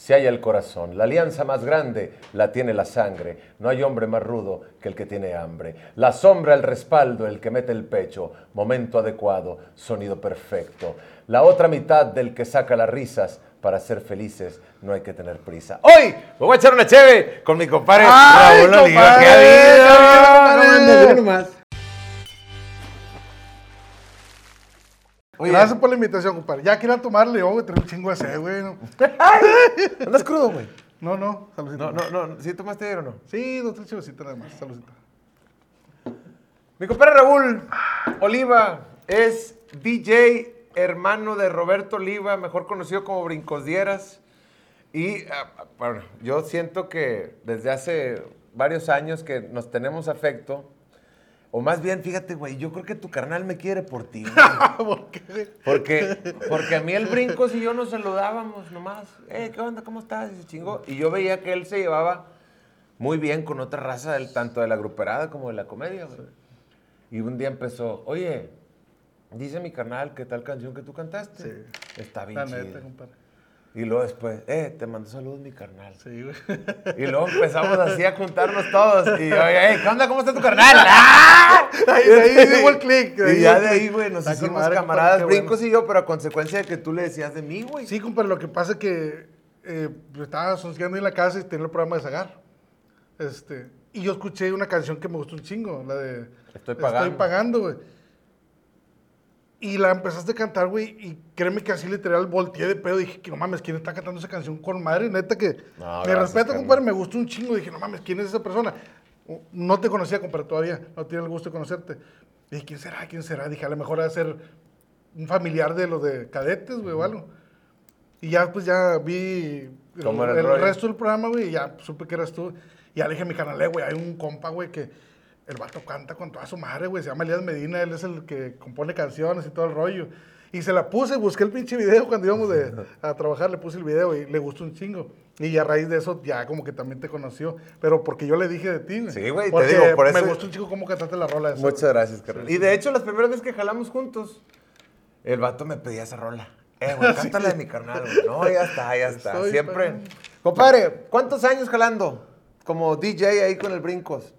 Se halla el corazón. La alianza más grande la tiene la sangre. No hay hombre más rudo que el que tiene hambre. La sombra, el respaldo, el que mete el pecho. Momento adecuado, sonido perfecto. La otra mitad del que saca las risas para ser felices no hay que tener prisa. Hoy me voy a echar una cheve con mi compadre ¡Ay, Raúl Oliva. compadre! ¿Qué ha Oye, Gracias por la invitación, compadre. Ya quiero tomarle, güey, tengo un chingo de sed, güey. No, ¿Andas crudo, güey? no, no, saludcita. No, no, no. ¿Sí tomaste ayer o no? Sí, dos, tres chivecitas nada más, saludcita. Mi compadre Raúl Oliva es DJ, hermano de Roberto Oliva, mejor conocido como Brincos Dieras. Y ah, bueno, yo siento que desde hace varios años que nos tenemos afecto. O más bien, fíjate, güey, yo creo que tu carnal me quiere por ti. güey. ¿Por qué? Porque, porque a mí el Brincos y yo nos saludábamos nomás. Eh, ¿qué onda? ¿Cómo estás? Y se chingó. Y yo veía que él se llevaba muy bien con otra raza, del, tanto de la gruperada como de la comedia. güey. Y un día empezó, oye, dice mi carnal que tal canción que tú cantaste. Sí. Está bien La chida. neta, compadre. Y luego después, eh, te mando saludos mi carnal. Sí, güey. Y luego empezamos así a juntarnos todos. Y oye, ¿qué onda? ¿Cómo está tu carnal? ¡Ah! Ahí- de ahí dimos el clic, de ahí Y ya de ahí, güey, nos hicimos camaradas, brincos y yo, pero a consecuencia de que tú le decías de mí, güey. Sí, compadre, lo que pasa es que eh, pues, estaba sonseando en la casa y tenía el programa de Zagar. Este, y yo escuché una canción que me gustó un chingo, la de Estoy pagando. Estoy pagando, güey. Y la empezaste a cantar, güey, y créeme que así literal volteé de pedo. Dije, que no mames, ¿quién está cantando esa canción con madre? Neta que No, me respeto, compadre, me gustó un chingo. Dije, no mames, ¿quién es esa persona? No te conocía, compadre, todavía. No tiene el gusto de conocerte. Dije, ¿quién será? ¿Quién será? Dije, a lo mejor va a ser un familiar de los de cadetes, güey, o algo. Y ya, pues, ya vi el, ¿Cómo era el resto del programa, güey, y ya supe que eras tú. Y ya le dije a mi canal, "Eh, güey, hay un compa, güey, que el vato canta con toda su madre, güey. Se llama Elías Medina, él es el que compone canciones y todo el rollo. Y se la puse, busqué el pinche video cuando íbamos de- a trabajar, le puse el video y le gustó un chingo. Y a raíz de eso ya como que también te conoció. Pero porque yo le dije de ti, güey. Sí, güey, te Porque digo, por me eso- gustó un chico cómo cantaste la rola esa. Muchas gracias, carnal. Y de hecho, las primeras veces que jalamos juntos, el vato me pedía esa rola. Eh, güey, cántala de mi carnal, güey. No, ya está, ya está. Estoy Siempre. pagando. Compadre, ¿cuántos años jalando? Como DJ ahí con el Brincos.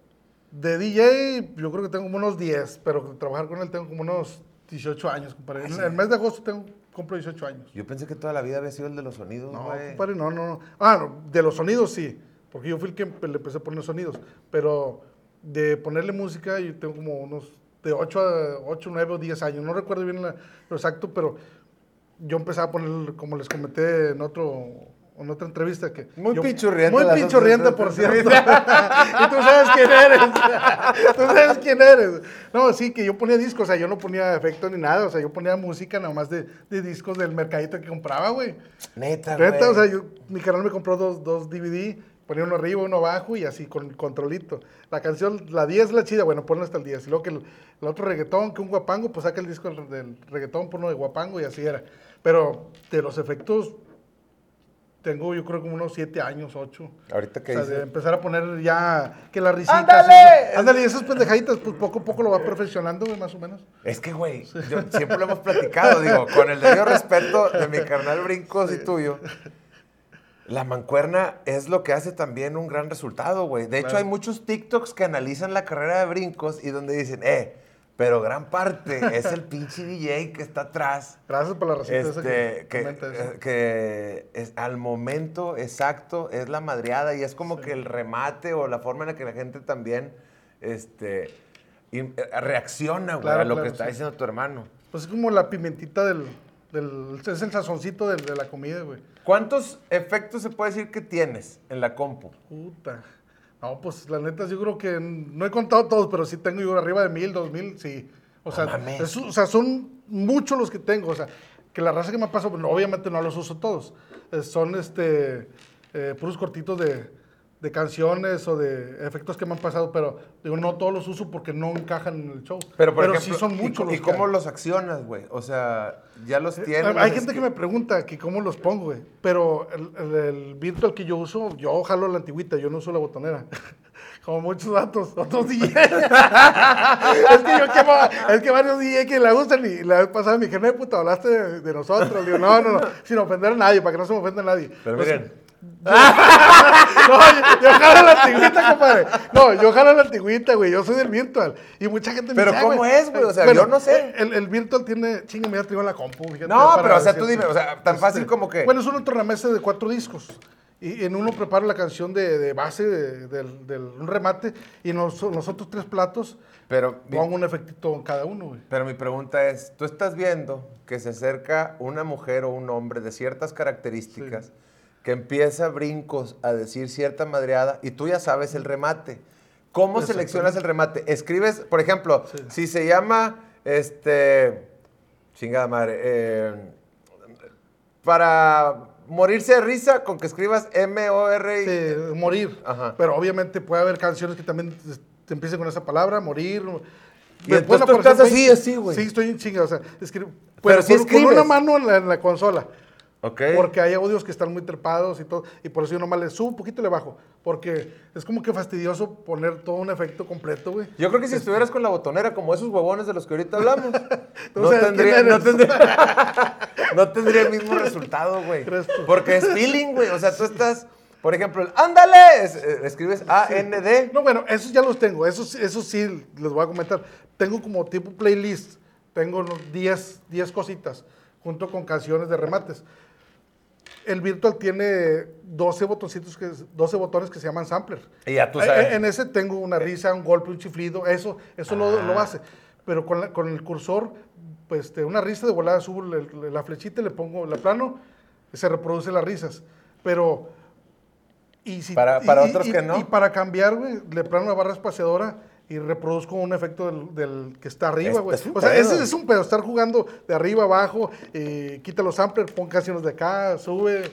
De DJ, yo creo que tengo como unos 10, pero trabajar con él tengo como unos 18 años, compadre. En el mes de agosto tengo, cumplo 18 años. Yo pensé que toda la vida había sido el de los sonidos, No, güey. compadre, no, no, no. Ah, no, de los sonidos sí, porque yo fui el que le empecé a poner sonidos, pero de ponerle música yo tengo como unos de 8 a 8, 9 o 10 años, no recuerdo bien la- lo exacto, pero yo empecé a poner, como les comenté en otro en otra entrevista que Muy yo- pinchurrienta muy otras por cierto y tú sabes quién eres tú sabes quién eres no sí que yo ponía discos o sea yo no ponía efectos ni nada o sea yo ponía música nada más de, de discos del mercadito que compraba güey Neta, güey. Neta, o sea, yo- mi canal me compró dos, dos DVD, ponía uno arriba, uno abajo y así con controlito. La canción, la 10 es la chida, bueno, ponla hasta el 10. Y luego que el, el otro reggaetón, que un guapango, pues saca el disco del, reggaetón, pon uno de guapango y así era. Pero de los efectos, tengo yo creo como unos 7 años, 8. Ahorita que O sea, dices- de empezar a poner ya que la risita. ¡Ándale! ándale, y esas pendejaditas, pues poco a poco lo va perfeccionando, güey, más o menos. Es que, güey, yo- siempre lo hemos platicado, digo, con el debido respeto de mi carnal Brincos y tuyo. La mancuerna es lo que hace también un gran resultado, güey. De hecho, Claro. hay muchos TikToks que analizan la carrera de Brincos y donde dicen, eh, pero gran parte es el pinche DJ que está atrás. Gracias por la receta esa Este, que, que, eh, que es, al momento exacto es la madreada y es como que el remate o la forma en la que la gente también este, eh, reacciona güey, Claro, a lo claro, que está sí. diciendo tu hermano. Pues es como la pimentita del, del- es el sazoncito del- de la comida, güey. ¿Cuántos efectos se puede decir que tienes en la compu? Puta. No, pues la neta, yo creo que no he contado todos, pero sí tengo yo arriba de mil, dos mil, sí. O sea, mames. es- o sea, son muchos los que tengo. O sea, que la raza que me pasa, bueno, obviamente no los uso todos. Eh, son este eh, puros cortitos de, de canciones o de efectos que me han pasado, pero digo, no todos los uso porque no encajan en el show. Pero, por ejemplo, sí son ¿y muchos los ¿y, cómo los accionas, güey? O sea, ya los tienes. Hay gente que me pregunta que cómo los pongo, güey. Pero el, el- el virtual que yo uso, yo jalo la antigüita, yo no uso la botonera. Como muchos datos, otros DJs. es que yo quemo, es que varios DJs que la usan y la vez pasada me dijeron, "Eh, puta, hablaste de, de nosotros. Digo, no, no, no, sin ofender a nadie, para que no se me ofenda a nadie. Pero miren, no, yo, yo jalo la antigüita, compadre. No, yo jalo la antigüita, güey. Yo soy del virtual. Y mucha gente me Pero dice, "Ah, ¿cómo es, güey? O sea, yo no sé. El, el virtual tiene, chinga, me traigo la compu. fíjate, No, pero, o sea, tú dime, o sea, tan fácil como que- Bueno, es una tornamesa de cuatro discos. Y en uno preparo la canción de, de base, de, del- del- un remate, y en los, otros tres platos pero, mi- pongo un efectito en cada uno, güey. pero mi pregunta es, tú estás viendo que se acerca una mujer o un hombre de ciertas características que empieza brincos a decir cierta madreada y tú ya sabes el remate. ¿Cómo seleccionas el remate? Escribes, por ejemplo, si se llama, este, chingada madre, eh, para morirse de risa con que escribas M-O-R-I. Sí, morir. Ajá. Pero obviamente puede haber canciones que también te empiecen con esa palabra, morir. Y tú estás así, así, güey. Sí, estoy en chinga, o sea, escri- Pero pero sí con, una mano en la, en la consola. Ok. Porque hay audios que están muy trepados y todo, y por eso yo nomás le subo un poquito y le bajo. Porque es como que fastidioso poner todo un efecto completo, güey. Yo creo que si estuvieras con la botonera como esos huevones de los que ahorita hablamos, no, tendría, no, tendría, no tendría el mismo resultado, güey. Porque es feeling, güey. O sea, tú estás, por ejemplo, el ándale, es- eh, escribes A-N-D. No, bueno, esos ya los tengo. Esos, esos sí les voy a comentar. Tengo como tipo playlist. Tengo unos 10, 10 cositas junto con canciones de remates. El Virtual tiene 12 botoncitos, que, 12 botones que se llaman sampler. Y ya tú Eh, sabes. eh, En ese tengo una risa, un golpe, un chiflido, eso, eso lo, Ah. lo hace. Pero con, la- con el cursor, pues este, una risa de volada, subo la flechita, le pongo la plano, se reproduce las risas. Pero y si- Para- para y- otros y- que no. Y para cambiar, güey, le plano una barra espaciadora y reproduzco un efecto del, del que está arriba, Es- güey. es un O sea, pedo. ese es un pedo, estar jugando de arriba abajo, eh, quita los samplers, pon canciones de acá, sube.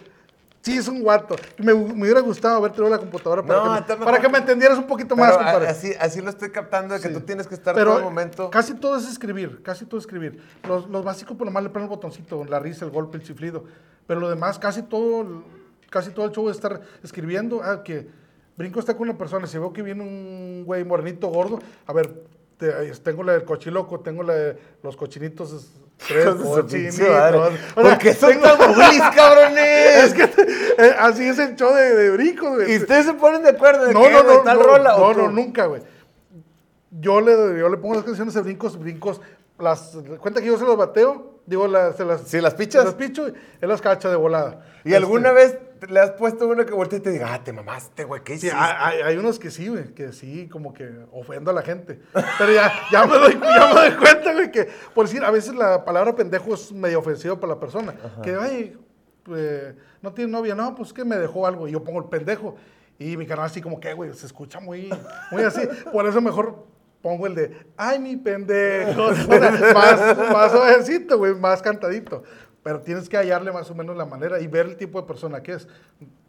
Sí, es un guato. Me, me hubiera gustado haber tenido la computadora para, No, que, me, para que me entendieras un poquito más, compadre. así, así lo estoy captando de que Sí. tú tienes que estar Pero todo el momento. Casi todo es escribir, casi todo es escribir. Los, los básicos, por nomás le ponen el botoncito, la risa, el golpe, el chiflido. Pero lo demás, casi todo, casi todo el show es estar escribiendo. Ah, que brinco está con una persona, si veo que viene un güey morenito gordo, a ver, te- tengo la del cochiloco, tengo la de los cochinitos. es- Tres cochinitos. pinche madre. O sea, ¿Por qué son bullies, cabrones? Es que eh, así es el show de, de brinco, güey. ¿Y ustedes se ponen de acuerdo de No, qué, no, no, tal no, rola? no, no, nunca, güey. Yo le, yo le pongo las canciones de brincos, brincos, las, cuenta que yo se las bateo, digo, las, se las... ¿Sí las pichas? se las picho él las cacha de volada. ¿Y alguna Este, vez le has puesto una que voltee y te diga, ah, te mamaste, güey, ¿qué Sí, hiciste? hay, hay- hay unos que sí, güey, que sí, como que ofendo a la gente. Pero ya, ya, me, doy, ya me doy cuenta, güey, que por decir, a veces la palabra pendejo es medio ofensiva para la persona. Que, ay, pues, no tiene novia, no, pues que me dejó algo y yo pongo el pendejo. Y mi canal así como que, güey, se escucha muy, muy así. Por eso mejor pongo el de, ay, mi pendejo. O sea, más, más güey, más cantadito. Pero tienes que hallarle más o menos la manera y ver el tipo de persona que es.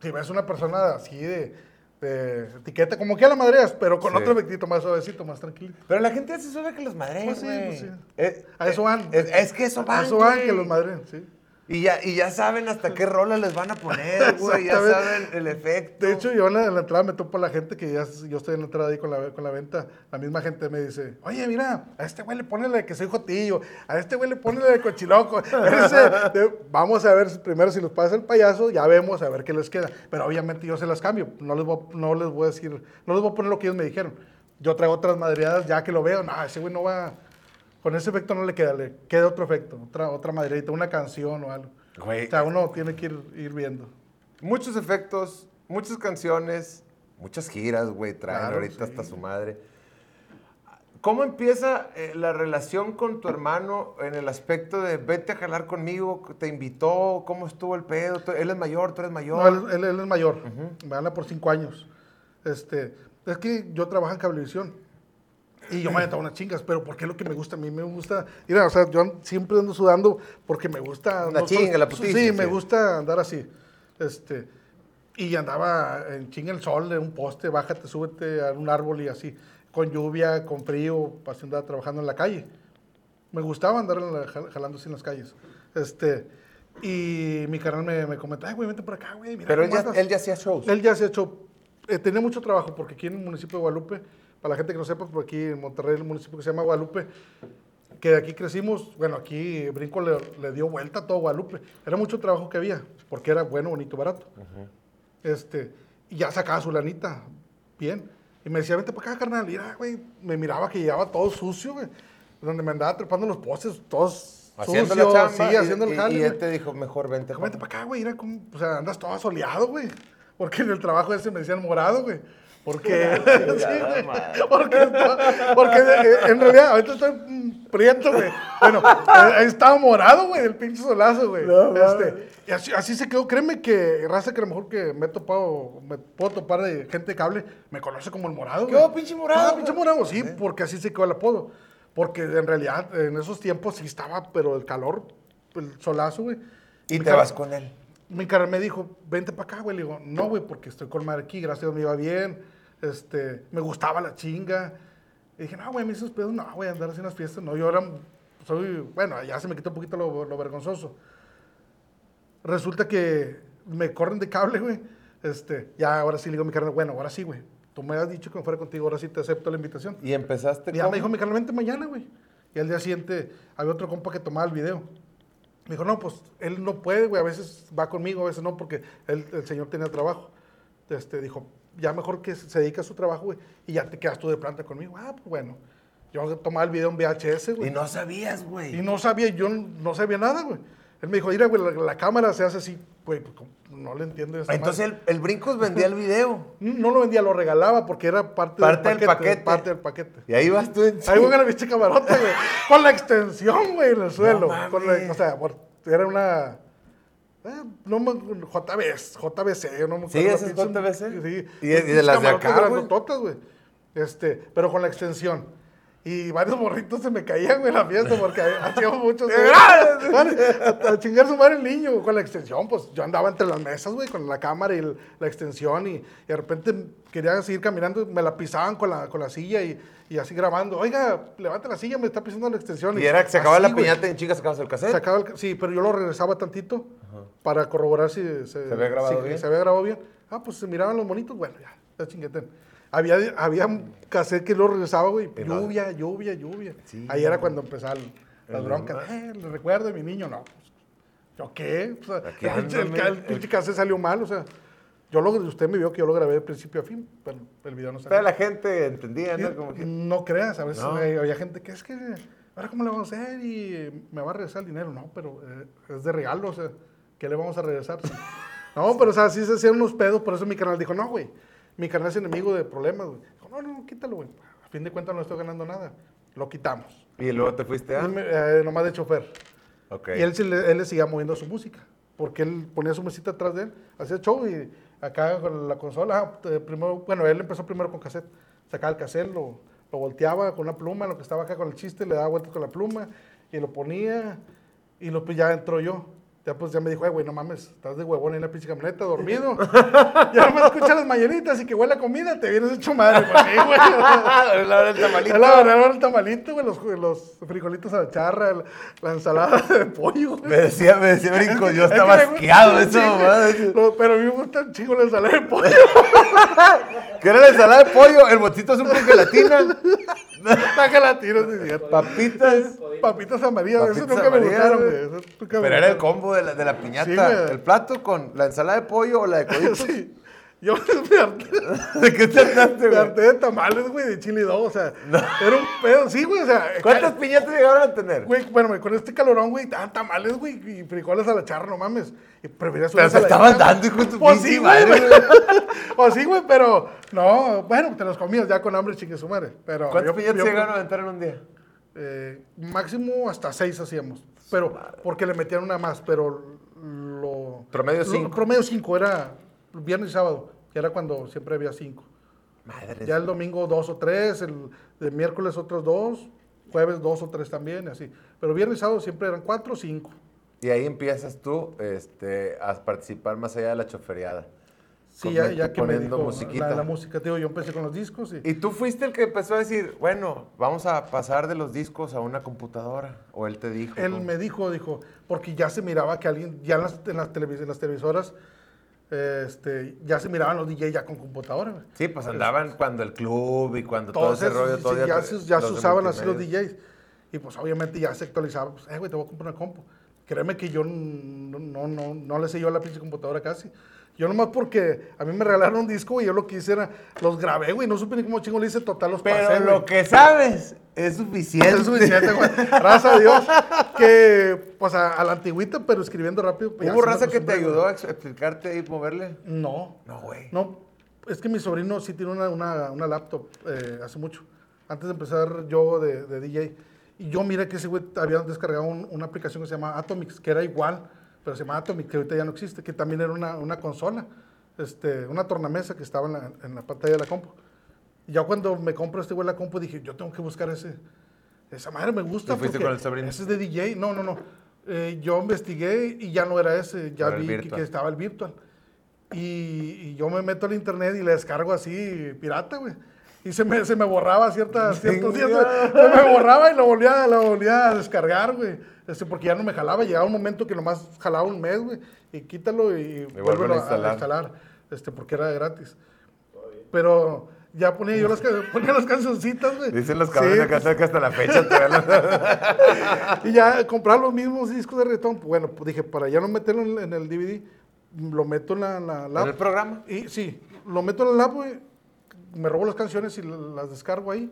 Si ves una persona así de, de etiqueta, como que a la madreas, pero con Sí. otro efectito más suavecito, más tranquilito. Pero la gente se suele que los madreen, Pues sí, pues sí. Eh, A eso eh, van. Es, es que eso van, A eso van, que los madren, sí. Y ya, y ya saben hasta qué rola les van a poner, güey. Ya saben el efecto. De hecho, yo en la, en la entrada me topo a la gente que ya yo estoy en la entrada ahí con la, con la venta. La misma gente me dice, oye, mira, a este güey le pone la de que soy jotillo, a este güey le pone la de cochiloco. Vamos a ver primero si los pasa el payaso, ya vemos a ver qué les queda. Pero obviamente yo se las cambio. No les voy, a- no les voy a decir, no les voy a poner lo que ellos me dijeron. Yo traigo otras madreadas ya que lo veo. No, ese güey no va, Con ese efecto no le queda, le queda otro efecto, otra, otra maderita, una canción o algo. Güey. O sea, uno tiene que ir, ir viendo. Muchos efectos, muchas canciones, muchas giras, güey, traen Claro, ahorita sí. hasta su madre. ¿Cómo empieza eh, la relación con tu hermano en el aspecto de vete a jalar conmigo, te invitó, cómo estuvo el pedo? Él es mayor, tú eres mayor. No, él, él- él es mayor, me gana por cinco años. Este, es que yo trabajo en cablevisión y yo me aventaba unas chingas, pero porque es lo que me gusta, a mí me gusta, mira, o sea, yo siempre ando sudando porque me gusta. Una no chinga, la putiza, Sí, sí. me gusta andar así. Este, y andaba en chinga el sol, de un poste, bájate, súbete a un árbol y así, con lluvia, con frío, así andaba trabajando en la calle. Me gustaba andar en la- jal- jalando así en las calles. Este, y mi canal me, me comentó, ay, güey, vente por acá, güey. mira Pero él ya, andas". él ya hacía shows. Él ya se ha hecho, eh, tenía mucho trabajo, porque aquí en el municipio de Guadalupe, para la gente que no sepa, por aquí en Monterrey, el municipio que se llama Guadalupe, que de aquí crecimos, bueno, aquí Brinco le, le dio vuelta a todo Guadalupe. Era mucho trabajo que había, porque era bueno, bonito, barato. este, y ya sacaba su lanita, bien. Y me decía, vente para acá, carnal. Y güey, me miraba que llegaba todo sucio, güey. Donde me andaba trepando los postes, todos haciendo sucios, la chamba. sí, y- haciendo el y, jale. y güey. él te dijo, mejor vente. Dijo, vente para acá, güey. Era como, o sea, andas todo soleado, güey. Porque en el trabajo ese me decían morado, güey. Porque, sí, porque, porque eh, en realidad, ahorita estoy prieto, güey. Bueno, eh, estaba morado, güey, el pinche solazo, güey. este, y así, así se quedó. Créeme que raza que a lo mejor que me he topado, me puedo topar de gente de cable, me conoce como el morado, ¿Qué güey. hubo, pinche morado, Ah, pinche morado, sí, porque así se quedó el apodo. Porque en realidad, en esos tiempos sí estaba, pero el calor, el solazo, güey. Y te vas con él. Mi carnal me dijo, vente para acá, güey. Le digo, no, güey, porque estoy con madre aquí, gracias a Dios me iba bien. Este, me gustaba la chinga. Y dije, no, güey, me esos pedos, no, güey, andar así en las fiestas. No, yo era, soy, bueno, ya se me quitó un poquito lo, lo vergonzoso. Resulta que me corren de cable, güey. Este, ya, ahora sí le digo a mi carnal, bueno, ahora sí, güey. Tú me has dicho que me fuera contigo, ahora sí te acepto la invitación. Y empezaste Y ya ¿cómo? me dijo mi carnal, vente mañana, güey. Y al día siguiente había otro compa que tomaba el video. Me dijo, no, pues él no puede, güey. A veces va conmigo, a veces no, porque él- el señor tenía trabajo. Este, dijo, ya mejor que se dedique a su trabajo, güey. Y ya te quedas tú de planta conmigo. Ah, pues bueno. Yo tomaba el video en VHS, güey. Y no sabías, Y güey. no sabía, yo no sabía nada, güey. Él me dijo, mira, güey, la, la cámara se hace así. Güey, pues, no le entiendo Entonces el, el Brincos vendía el video. No lo vendía, lo regalaba porque era parte, Parte del del paquete. Parte del paquete. Y ahí vas tú en Ahí voy a la pinche camarota, güey. Con la extensión, güey, en el suelo. mames. Con la- o sea, era una. eh, no me, JBS, JBC, no me acuerdo. Sí, ese es JBC. Sí. Y de- y de las de acá, güey. Este, pero con la extensión. Y varios morritos se me caían, güey, en la fiesta porque hacíamos muchos. a, chingar su madre el niño güey, con la extensión. Pues yo andaba entre las mesas, güey, con la cámara y el- la extensión. Y, y de repente quería seguir caminando, me la pisaban con la, con la silla y, y así grabando. Oiga, levanta la silla, me está pisando la extensión. Y era que se acababa Así, la piñata y en chingas sacabas el cassette. Se acaba el ca- sí, pero yo lo regresaba tantito para corroborar si se, había grabado si bien? se había grabado bien. Ah, pues se miraban los monitos, bueno, ya, ya chingueten. Había, había cassette que lo regresaba, güey. Lluvia, lluvia, lluvia. Sí, Ahí era cuando empezaba el- las broncas. Eh, le recuerdo de mi niño, no. ¿Yo qué? O sea, Aquí el, el, el cassette salió mal, o sea. Yo lo, usted me vio que yo lo grabé de principio a fin, pero el video no salió. la gente entendía, ¿no? Sí, Como que- No creas, a veces No. hay- había gente que es que, ahora cómo le vamos a hacer y me va a regresar el dinero. No, pero eh, es de regalo, o sea, ¿qué le vamos a regresar? no, pero o sea, sí se hacían unos pedos, por eso mi canal dijo, no, güey, mi canal es enemigo de problemas, güey. Dijo, no, no, quítalo, güey. A fin de cuentas no estoy ganando nada. Lo quitamos. Y luego te fuiste a... Me- eh, nomás de chofer. Ok. Y él, él le seguía moviendo su música, porque él ponía su mesita atrás de él, hacía show y acá con la consola, ah, primero, bueno, él empezó primero con cassette, sacaba el cassette, lo, lo volteaba con una pluma, lo que estaba acá con el chiste, le daba vueltas con la pluma y lo ponía y lo, pues ya entró yo. Ya pues ya me dijo, "Eh, güey, no mames, estás de huevón en la pinche camioneta, dormido. ya no me escuchas las mañanitas y que huele a comida, te vienes hecho madre. Pues sí, güey. la hora del tamalito. Es la el tamalito, güey, los, los frijolitos a la charra, la, la ensalada de pollo, güey. Me decía, me decía Brinco, yo Es estaba asqueado eso, güey. No, pero a mí me gusta un chingo la ensalada de pollo. ¿Qué era la ensalada de pollo? El botito azul con gelatina. La gelatina. Papitas. Papitas amarillas, Papitas eso nunca me amarillas, gustaron, me Pero era el gustaron. combo de la, de la piñata. Sí, el plato con la ensalada de pollo o la de coditos. Sí. Yo me harté, ¿De qué te hartaste, me güey? harté de tamales, güey, de chile dog, o sea, era un pedo, sí, güey, o sea, ¿Cuántas piñatas llegaron a tener? Güey, bueno, con este calorón, güey, estaban tamales, güey, y frijoles a la charra, no mames. Y prefería Pero subirles te a la estaban dando, hijo de tu Pues sí, güey. Pues sí, güey, pero no, bueno, te los comías ya con hambre, chingue su madre. Pero ¿Cuántas yo- piñatas yo- llegaron a aventar en un día? eh, máximo hasta seis hacíamos. Pero, porque le metían una más, pero lo. Promedio lo- cinco. promedio cinco, era viernes y sábado, que era cuando siempre había cinco. Madre. Ya el domingo dos o tres, el de miércoles otros dos, jueves dos o tres también, así. Pero viernes y sábado siempre eran cuatro o cinco. Y ahí empiezas tú este, a participar más allá de la choferiada. Sí, ya, ya que me poniendo dijo musiquita. La, la música, digo, yo empecé con los discos y... ¿Y tú fuiste el que empezó a decir, bueno, vamos a pasar de los discos a una computadora? ¿O él te dijo? Él ¿Cómo? me dijo, dijo, porque ya se miraba que alguien, ya en las, en las, televis- en las televisoras, este, ya se miraban los DJ ya con computadora. güey. Sí, pues andaban cuando el club y cuando todo, ese rollo. sí, todavía ya te- se, ya se usaban así los. DJs. Y pues obviamente ya se actualizaba. Pues, eh, güey, te voy a comprar una compu. Créeme que yo no, no, no, no le sé yo a la pinche computadora casi. Yo nomás porque a mí me regalaron un disco y yo lo que hice era, los grabé, güey, no supe ni cómo chingo le hice total, los Pero pasé, lo güey. que sabes es suficiente. Es suficiente, güey. Gracias a Dios. Que, pues, a, a la antigüita, pero escribiendo rápido. pues, ¿Hubo raza que te ayudó a ex- explicarte y moverle? No. No, güey. No, es que mi sobrino sí tiene una, una, una laptop eh, hace mucho. Antes de empezar yo de, de DJ. Y yo miré que ese güey había descargado un- una aplicación que se llama Atomix, que era igual, pero se llama Atomic, que ahorita ya no existe, que también era una, una consola, este, una tornamesa que estaba en la, en la pantalla de la compu. Y ya cuando me compro este güey la compu dije, yo tengo que buscar ese. Esa madre me gusta. ¿Y fuiste porque con el sobrino? Ese es de DJ. No, no, no. Eh, yo investigué y ya no era ese. Ya Era vi que, que estaba el virtual. Y, y yo me meto al internet y le descargo así, pirata, güey. Y se me, se me borraba ciertas, ciertos días. Se me borraba y lo volvía, lo volvía a descargar, güey. Este, porque ya no me jalaba. Llegaba un momento que nomás jalaba un mes, güey. Y quítalo y, vuélvelo vuélvelo a a, instalar. a instalar. Este, porque era gratis. Pero ya ponía yo las, ponía las cancioncitas, güey. Dicen los Sí, cabrones pues, acá que hasta la fecha y ya comprar los mismos discos de reggaetón, pues, bueno, pues dije, para ya no meterlo en, en el DVD, lo meto en la, la lap. ¿En el programa? Y sí, lo meto en el lap, güey, me robo las canciones y la- las descargo ahí,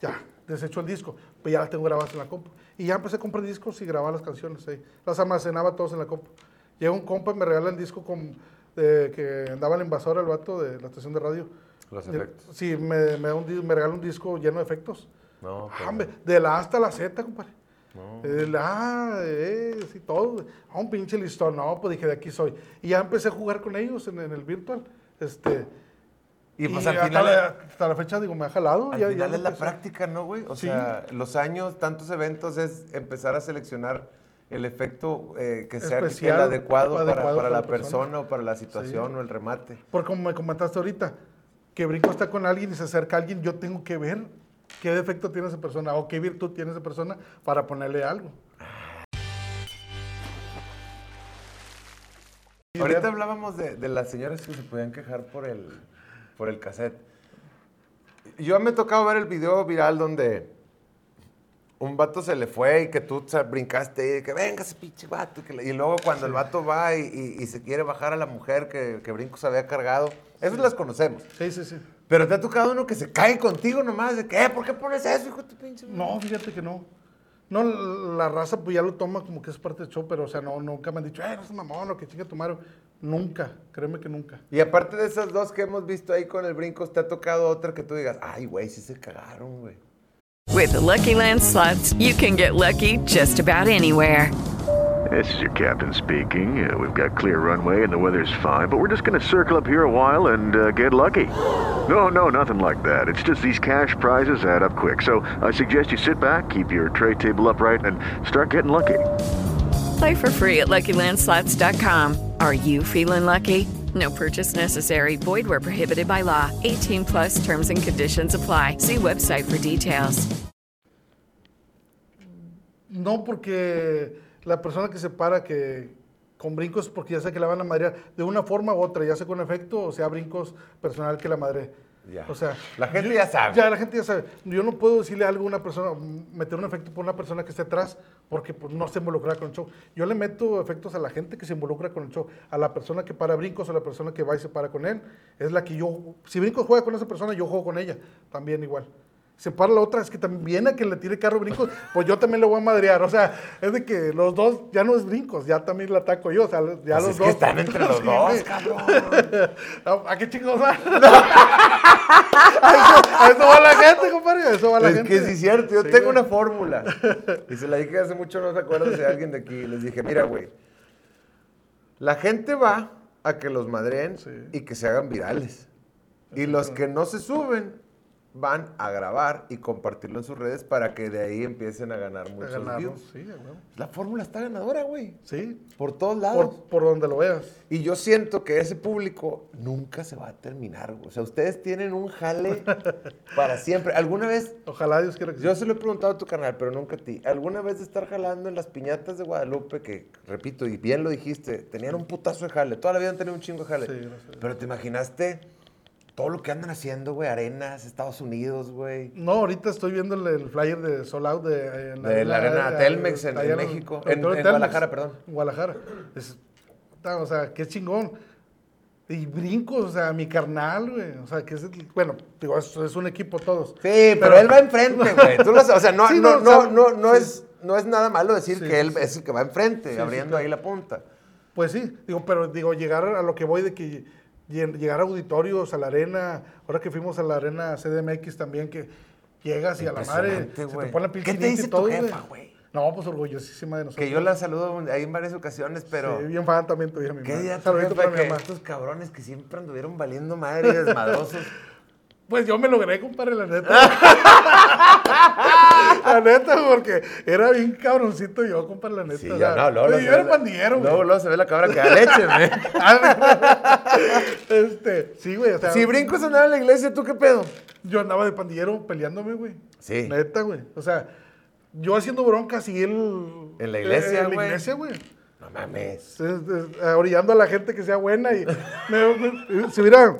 ya, desecho el disco, pues ya las tengo grabadas en la compu. Y ya empecé a comprar discos y grabar las canciones ahí. Las almacenaba todas en la compu. Llega un compa y me regala el disco con, de- que andaba en la invasora, el vato de la estación de radio. Los efectos. Sí, me, me, da un me regala un disco lleno de efectos. No, Ah, hombre, de la A hasta la Z, compadre. De la A, eh, sí, todo. güey. Ah, un pinche listón. No, pues dije, de aquí soy. Y ya empecé a jugar con ellos en, en el virtual. Este, Y pues hasta, la, hasta la fecha, digo, me ha jalado. al ya- final ya es la práctica, ¿no, güey? O Sí. sea, los años, tantos eventos, es empezar a seleccionar el efecto eh, que sea Especial, el adecuado, para, adecuado para para la la persona. persona o para la situación o el remate. Porque como me comentaste ahorita, que Brinco está con alguien y se acerca a alguien, yo tengo que ver qué defecto tiene esa persona o qué virtud tiene esa persona para ponerle algo. Ahorita hablábamos de, de las señoras que se podían quejar por el, por el cassette. Yo me ha tocado ver el video viral donde un vato se le fue y que tú brincaste y que venga ese pinche vato. y luego cuando el vato va y, y- y se quiere bajar a la mujer que, que Brinco se había cargado, esas las conocemos. Sí, sí, sí. Pero te ha tocado uno que se cae contigo nomás, de que, "Eh, ¿por qué pones eso, hijo de tu pinche? madre?" No, fíjate que no. No, la raza pues ya lo toma como que es parte del show, pero o sea, no, nunca me han dicho, eh, no es mamón o que chinga tu madre. Nunca, créeme que nunca. Y aparte de esas dos que hemos visto ahí con el Brincos, ¿te ha tocado otra que tú digas, ay, güey, sí se cagaron, güey? With the Lucky Land slots, you can get lucky just about anywhere. This is your captain speaking. Uh, we've got clear runway and the weather's fine, but we're just going to circle up here a while and uh, get lucky. No, no, nothing like that. It's just these cash prizes add up quick. So I suggest you sit back, keep your tray table upright, and start getting lucky. Play for free at LuckyLandSlots.com. Are you feeling lucky? No purchase necessary. Void where prohibited by law. 18 plus terms and conditions apply. See website for details. No porque la persona que se para que con brincos, porque ya sé que la van a madrear de una forma u otra, ya sea con efecto o sea brincos personal que la madre. Ya. O sea, La gente yo- ya sabe. Ya, la gente ya sabe. Yo no puedo decirle algo a una persona, meter un efecto por una persona que esté atrás, porque pues, no se involucra con el show. Yo le meto efectos a la gente que se involucra con el show. A la persona que para brincos, a la persona que va y se para con él, es la que yo. Si brincos juega con esa persona, yo juego con ella. También igual. Se para la otra, es que también viene a que le tire carro brincos, pues yo también le voy a madrear. O sea, es de que los dos ya no es brincos, ya también le ataco yo. O sea, ya Pues los es dos. que están entre los Sí, dos, cabrón. ¿A qué chingos va? a, eso, a eso va la gente, compadre. A eso va la Es gente. que sí es cierto, yo Sí, tengo güey. una fórmula. Y se la dije hace mucho, no recuerdo si alguien de aquí. Les dije, mira, güey. La gente va a que los madreen y que se hagan virales. Y los que no se suben van a grabar y compartirlo en sus redes para que de ahí empiecen a ganar A muchos ganar, ¿no? views. Sí. La fórmula está ganadora, güey. Sí. Por todos lados. Por, por donde lo veas. Y yo siento que ese público nunca se va a terminar, güey. O sea, ustedes tienen un jale para siempre. ¿Alguna vez Ojalá Dios quiera que yo se lo he preguntado a tu canal, pero nunca a ti. ¿Alguna vez de estar jalando en las piñatas de Guadalupe, que, repito, y bien lo dijiste, tenían un putazo de jale, toda la vida han tenido un chingo de jale. Sí, gracias. pero te imaginaste todo lo que andan haciendo, güey, arenas, Estados Unidos, güey. No, ahorita estoy viendo el, el flyer de Sold Out de, eh, De la arena Telmex en- México, en- Auditorio en Telmex, Guadalajara, perdón. En Guadalajara. Es- o sea, qué chingón. Y brincos, o sea, mi carnal, güey. O sea, que es, el- bueno, digo, es, es un equipo todos. Sí, pero, él va enfrente, güey. Tú lo o sea, no, Sí, no, no, no, o sea, no, no sí. es, no es nada malo decir Sí, que él es el que va enfrente, abriendo claro. ahí la punta. Pues sí, digo, pero digo, llegar a lo que voy de que llegar a auditorios, a la arena, ahora que fuimos a la arena CDMX también, que llegas y a la madre se te pone la piel ¿Qué te y dice tu todo, jefa, güey? No, pues orgullosísima de nosotros. Que yo la saludo ahí en varias ocasiones, pero... Sí, bien fan también tuya, mi ¿Qué mamá. día tu jefa para mi que mamá. estos cabrones que siempre anduvieron valiendo madre y desmadrosos? Pues yo me logré, compadre, la neta. la neta, porque era bien cabroncito yo, compadre, la neta. Sí, ya, no, luego, se yo era pandillero, güey. Luego, luego se ve la cabra que da leche, güey. este, sí, güey, o sea, Si brincos andaba en la iglesia, ¿tú qué pedo? yo andaba de pandillero peleándome, güey. Sí. Neta, güey. O sea, yo haciendo broncas y él... En la iglesia, En la güey. iglesia, güey. No mames. Es- es- orillando a la gente que sea buena y me- me- se hubiera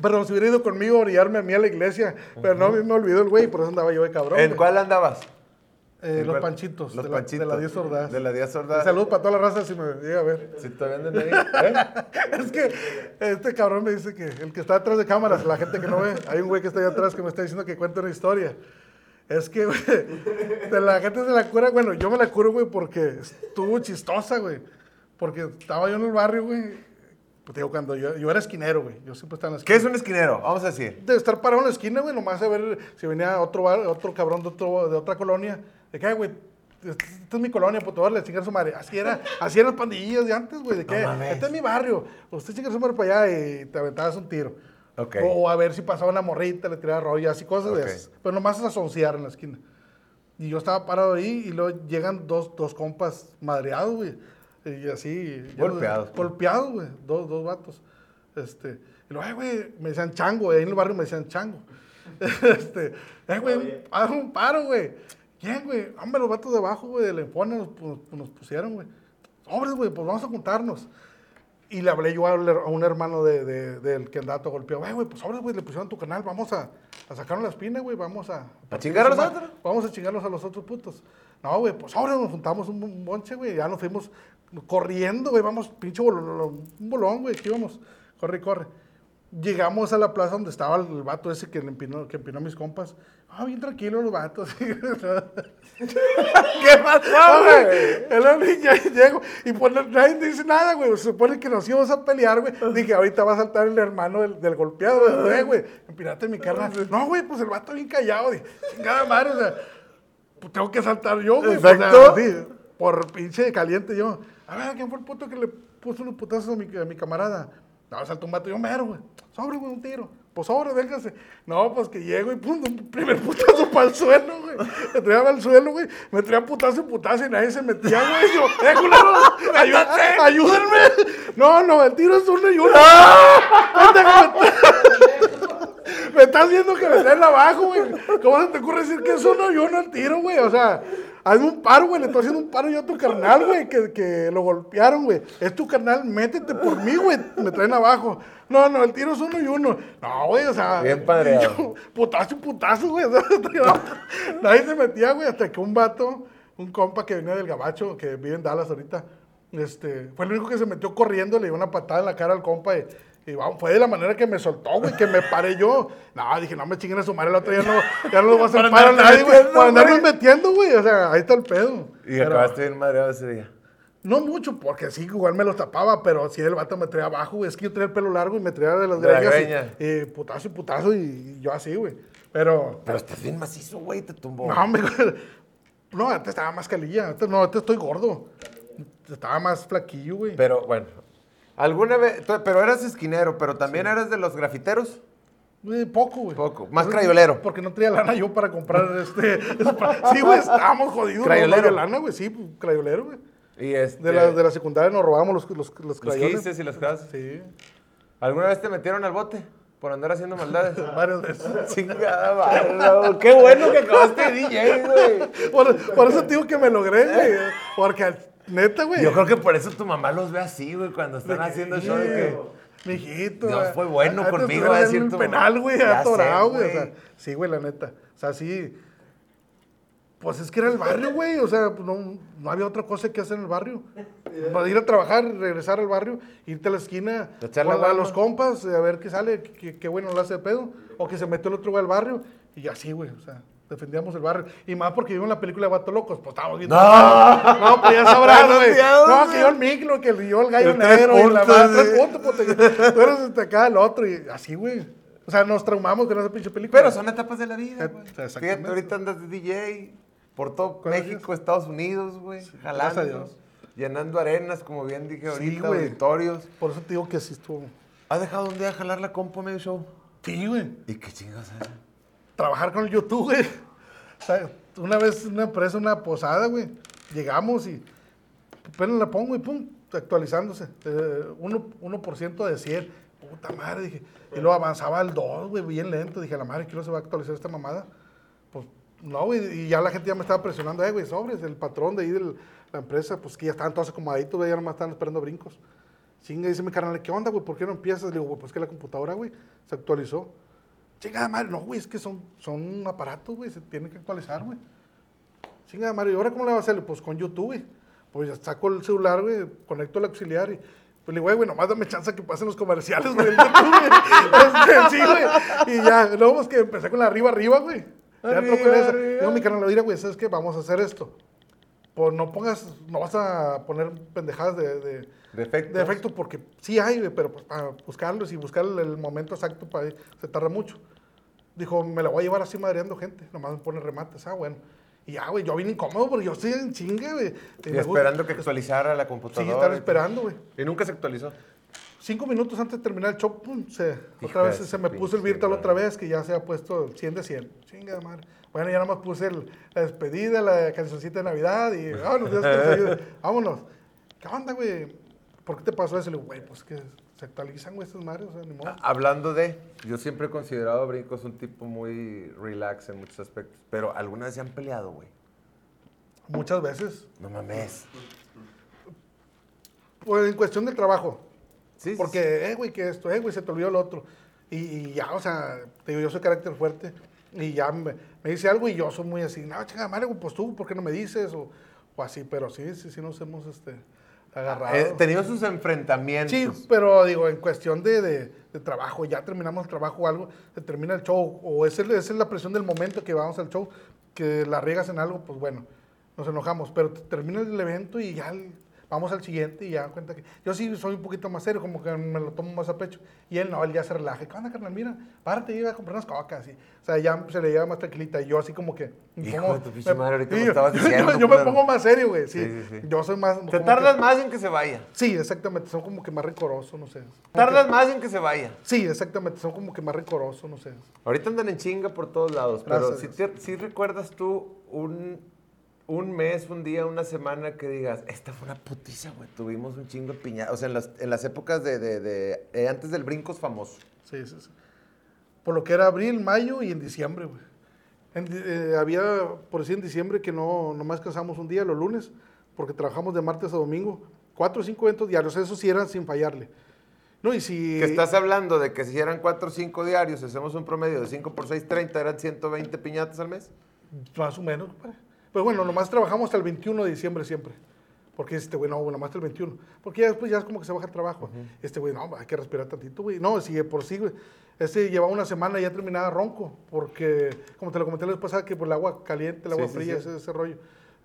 perdón, se hubiera ido conmigo a orillarme a mí a la iglesia, pero no, a mí me olvidó el güey, por eso andaba yo de cabrón. ¿En güey. cuál andabas? Eh, ¿En los panchitos, Los de, la, panchitos. de la 10 sordas. De la 10 sordas. Salud para toda la raza si me llega a ver. Si todavía andan ahí, ¿eh? es que este cabrón me dice que el que está detrás de cámaras, la gente que no ve, hay un güey que está ahí atrás que me está diciendo que cuenta una historia. Es que, güey, de la gente se la cura, bueno, yo me la curo, güey, porque estuvo chistosa, güey. Porque estaba yo en el barrio, güey. Pues digo, cuando yo, yo era esquinero, güey. Yo siempre estaba en la ¿Qué esquina. es un esquinero? Vamos a decir. De estar parado en la esquina, güey, nomás a ver si venía otro, otro cabrón de, otro, de otra colonia. De que, "Ay, güey, esta esta es mi colonia, puto, le chingar su madre. Así era, así eran las pandillas de antes, güey. De que, mames. este es mi barrio, usted chinga su madre para allá y te aventabas un tiro. Ok. O, a ver si pasaba una morrita, le tiraba rollas y cosas Ok. de esas. Pero nomás a sonciar en la esquina. Y yo estaba parado ahí y luego llegan dos, dos compas madreados, güey. Y así. yo- Golpeados. Golpeados, güey. Dos, dos vatos. Este. Y luego, ay, güey, me decían chango. Ahí en el barrio me decían chango. este. Ay, güey, haz un paro, güey. ¿Quién, güey? Hombre, los vatos de abajo, güey, de la Enfona nos, pu- nos pusieron, güey. Hombre, güey, pues vamos a juntarnos. Y le hablé yo a un hermano de, de- del que andaba todo golpeado. Ay, güey, pues ahora, güey, le pusieron tu canal. Vamos a, a sacarnos la espina, güey. Vamos a... ¿A chingar a los otros? Vamos a chingarlos a los otros putos. No, güey, pues ahora nos juntamos un, bonche, güey. Ya nos fuimos corriendo, güey. Vamos, pinche bolón, un bolón, güey. Aquí íbamos. Corre, corre. Llegamos a la plaza donde estaba el vato ese que, le empinó, que empinó a mis compas. Ah, bien tranquilo los vatos. ¿Qué pasó, güey? El hombre ya llego y pues nadie dice nada, güey. Se supone que nos íbamos a pelear, güey. Dije, ahorita va a saltar el hermano del, del golpeado, güey. Güey, empinate mi carnal. No, güey, pues el vato bien callado. Dije, chingada madre, o sea, pues tengo que saltar yo, güey. pues, Exacto. por pinche caliente yo. A ver, ¿quién fue el puto que le puso unos putazos a mi, a mi camarada? No, saltó un vato, yo mero, güey. Sobre, güey, un tiro. Pues sobre, véngase. No, pues que llego y pum, un primer putazo para el suelo, güey. Me traía al suelo, güey. Me traía putazo y putazo y nadie se metía, güey. Yo, eh, culero, ayúdate, ayúdenme. No, no, el tiro es uno y uno. Me- Me estás viendo que me traen abajo, güey. ¿Cómo se te ocurre decir que es uno y uno el tiro, güey? O sea, hazme un paro, güey, le estoy haciendo un paro yo a tu carnal, güey, que, que lo golpearon, güey. Es tu carnal, métete por mí, güey, me traen abajo. No, no, el tiro es uno y uno. No, güey, o sea. Bien padreado. yo, putazo putazo, güey. Nadie se metía, güey, hasta que un vato, un compa que venía del Gabacho, que vive en Dallas ahorita, este, fue el único que se metió corriendo, le dio una patada en la cara al compa y, y vamos, fue de la manera que me soltó, güey, que me paré yo. No, dije, no me chinguen a su madre, el otro día no, ya no lo voy a hacer Para nadie, güey. metiendo, Para andarme güey. metiendo, güey, o sea, ahí está el pedo. Y Pero- acabaste bien madreado ese día. no mucho, porque sí, igual me los tapaba, pero sí el vato me traía abajo, güey. Es que yo tenía el pelo largo y me traía de las De la greñas. y- greña. Y, putazo y putazo y, yo así, güey. Pero, Pero estás bien macizo, güey, te tumbó. no, güey. No, antes estaba más calilla. Antes, no, antes estoy gordo. Estaba más flaquillo, güey. Pero bueno, alguna vez, pero eras esquinero, pero también eras de los grafiteros. Eh, poco, güey. Poco, más Porque- crayolero. Porque no traía lana yo para comprar este. sí, güey, estábamos jodidos. Crayolero. No lana, güey, sí, pues, crayolero, güey. Y este, De la, de la secundaria nos robamos los, los, los los crayoles. quistes y los casas. Sí, ¿Alguna vez te metieron al bote por andar haciendo maldades? varias veces. Chingada. Qué bueno que acabaste de DJ, güey. Por, por eso te digo que me logré, güey. Porque, neta, güey. Yo creo que por eso tu mamá los ve así, güey, cuando están de que, haciendo show de que... Mijito. Dios güey. fue bueno Antes conmigo, estuviera va a decir tu penal, güey, atorado, güey. O sea, sí, güey, la neta. O sea, sí. Pues es que era el barrio, güey. O sea, pues, no, no había otra cosa que hacer en el barrio. Para ir a trabajar, regresar al barrio, irte a la esquina, la a los compas, a ver qué sale, qué, qué bueno lo hace de pedo. O que se metió el otro güey al barrio. Y así, güey. O sea, defendíamos el barrio. Y más porque vimos la película de Vato Locos. Pues estábamos viendo. ¡No! No, pues ya sabrás, güey. No, que yo el micro, que yo el gallo negro y la madre. Tres sí. puntos, pues, te- tú eres este acá, el otro. Y así, güey. O sea, nos traumamos con esa pinche película. Pero son etapas de la vida, Eh, güey. Fíjate, ahorita andas de DJ por todo. México, Estados Unidos, güey. gracias a jalando, Dios. llenando arenas, como bien dije Sí, ahorita, güey. auditorios. Por eso te digo que sí estuvo. ¿Has dejado un día jalar la compu a medio show? Sí, güey. ¿Y qué chingas haces? Trabajar con el YouTube, güey. O sea, una vez una empresa, una posada, güey. Llegamos y apenas la pongo y pum, actualizándose. Eh, uno- 1%, de 100. Puta madre, dije. Y luego avanzaba al 2, güey, bien lento. Dije, la madre, ¿qué no se va a actualizar esta mamada? Pues no, güey. Y ya la gente ya me estaba presionando, eh, güey, sobres. El patrón de ahí de la empresa, pues que ya estaban todos acomodaditos, güey, ya nomás estaban esperando brincos. Chinga, dice mi carnal, ¿qué onda, güey? ¿Por qué no empiezas? Le digo, güey, pues que la computadora, güey, se actualizó. Chingada madre, no, güey, es que son, son aparatos, güey, se tienen que actualizar, güey. Chingada madre, ¿y ahora cómo le va a hacer? Pues con YouTube, güey. Pues ya saco el celular, güey, conecto el auxiliar y. Pues le digo, güey, nomás dame chance que pasen los comerciales, güey. sí, güey. Y ya, luego pues que empecé con la arriba, arriba, güey. Ya Arriba, en esa. Digo, mi canal, mira, güey, ¿sabes qué? Vamos a hacer esto. Pues no pongas, no vas a poner pendejadas de, de, Defectos. de efecto porque sí hay, güey, pero pues para buscarlos y buscar el, el momento exacto para se tarda mucho. Dijo, me la voy a llevar así madreando gente, nomás me pone remates, ah, bueno. Y ya, güey, yo vine incómodo porque yo estoy en chinga, güey. Y esperando que actualizara la Sí, computadora. estar y- esperando, güey. Y nunca se actualizó. Cinco minutos antes de terminar el show, pum, se, otra vez se me puso el virtual otra vez, que ya se ha puesto 100 de 100. Chinga de madre. Bueno, ya nada más puse el- la despedida, la cancioncita de Navidad y vámonos, Dios que nos ayude. Vámonos. ¿Qué onda, güey? ¿Por qué te pasó eso? Le digo, güey, pues que se actualizan, estas madres, o sea, ni modo. Ah, Hablando de, yo siempre he considerado a Brincos un tipo muy relax en muchos aspectos, pero alguna vez se han peleado, güey. Muchas veces. No mames. Pues en cuestión del trabajo. Sí, sí, Porque, eh, güey, que esto, eh, güey, se te olvidó lo otro. Y, y ya, o sea, te digo, yo soy carácter fuerte. Y ya me, me dice algo y yo soy muy así, no, chingada madre, pues tú, ¿por qué no me dices? O, o así, pero sí, sí, sí nos hemos este, agarrado. Eh, tenido sus enfrentamientos. Sí, pero digo, en cuestión de, de- de trabajo, ya terminamos el trabajo o algo, se termina el show, o esa es, la presión del momento que vamos al show, que la riegas en algo, pues bueno, nos enojamos, pero te- termina el evento y ya el- vamos al siguiente y ya dan cuenta que yo sí soy un poquito más serio, como que me lo tomo más a pecho, y él no, él ya se relaja, ¿qué onda, carnal? Mira, párate, iba a comprar unas cocas, y, o sea, ya se le lleva más tranquilita, y yo así como que... me Hijo pongo- de tu pinche madre, ahorita me yo- estabas yo- diciendo, Yo, me culero. pongo más serio, güey, sí, Sí, sí, sí. yo soy más... Te tardas que- más en que se vaya. Sí, exactamente, son como que más rigorosos, no sé. Tardas que- más en que se vaya. Sí, exactamente, son como que más rigorosos, no sé. Ahorita andan en chinga por todos lados, Gracias pero si, te- si recuerdas tú un, un mes, un día, una semana que digas, esta fue una putiza, güey, tuvimos un chingo de piña. O sea, en las, en las épocas de, de- de- eh, antes del brincos famoso. Sí, sí, sí. Por lo que era abril, mayo y en diciembre, güey. En- eh, había, por decir, en diciembre que no nomás casamos un día, los lunes, porque trabajamos de martes a domingo. Cuatro o cinco eventos diarios, esos sí eran sin fallarle. No, y si... Que estás hablando de que si eran 4 o 5 diarios, hacemos un promedio de 5 por 6, 30, eran 120 piñatas al mes. Más o menos, compadre. Pero bueno, nomás trabajamos hasta el 21 de diciembre siempre. Porque este güey, no, nomás hasta el 21. Porque ya después ya es como que se baja el trabajo. Este güey, no, hay que respirar tantito, güey. No, si por sí, güey. Este llevaba una semana y ya terminaba ronco. Porque, como te lo comenté la vez pasada, que por el agua caliente, el agua Sí, sí, fría, sí. Ese, ese rollo.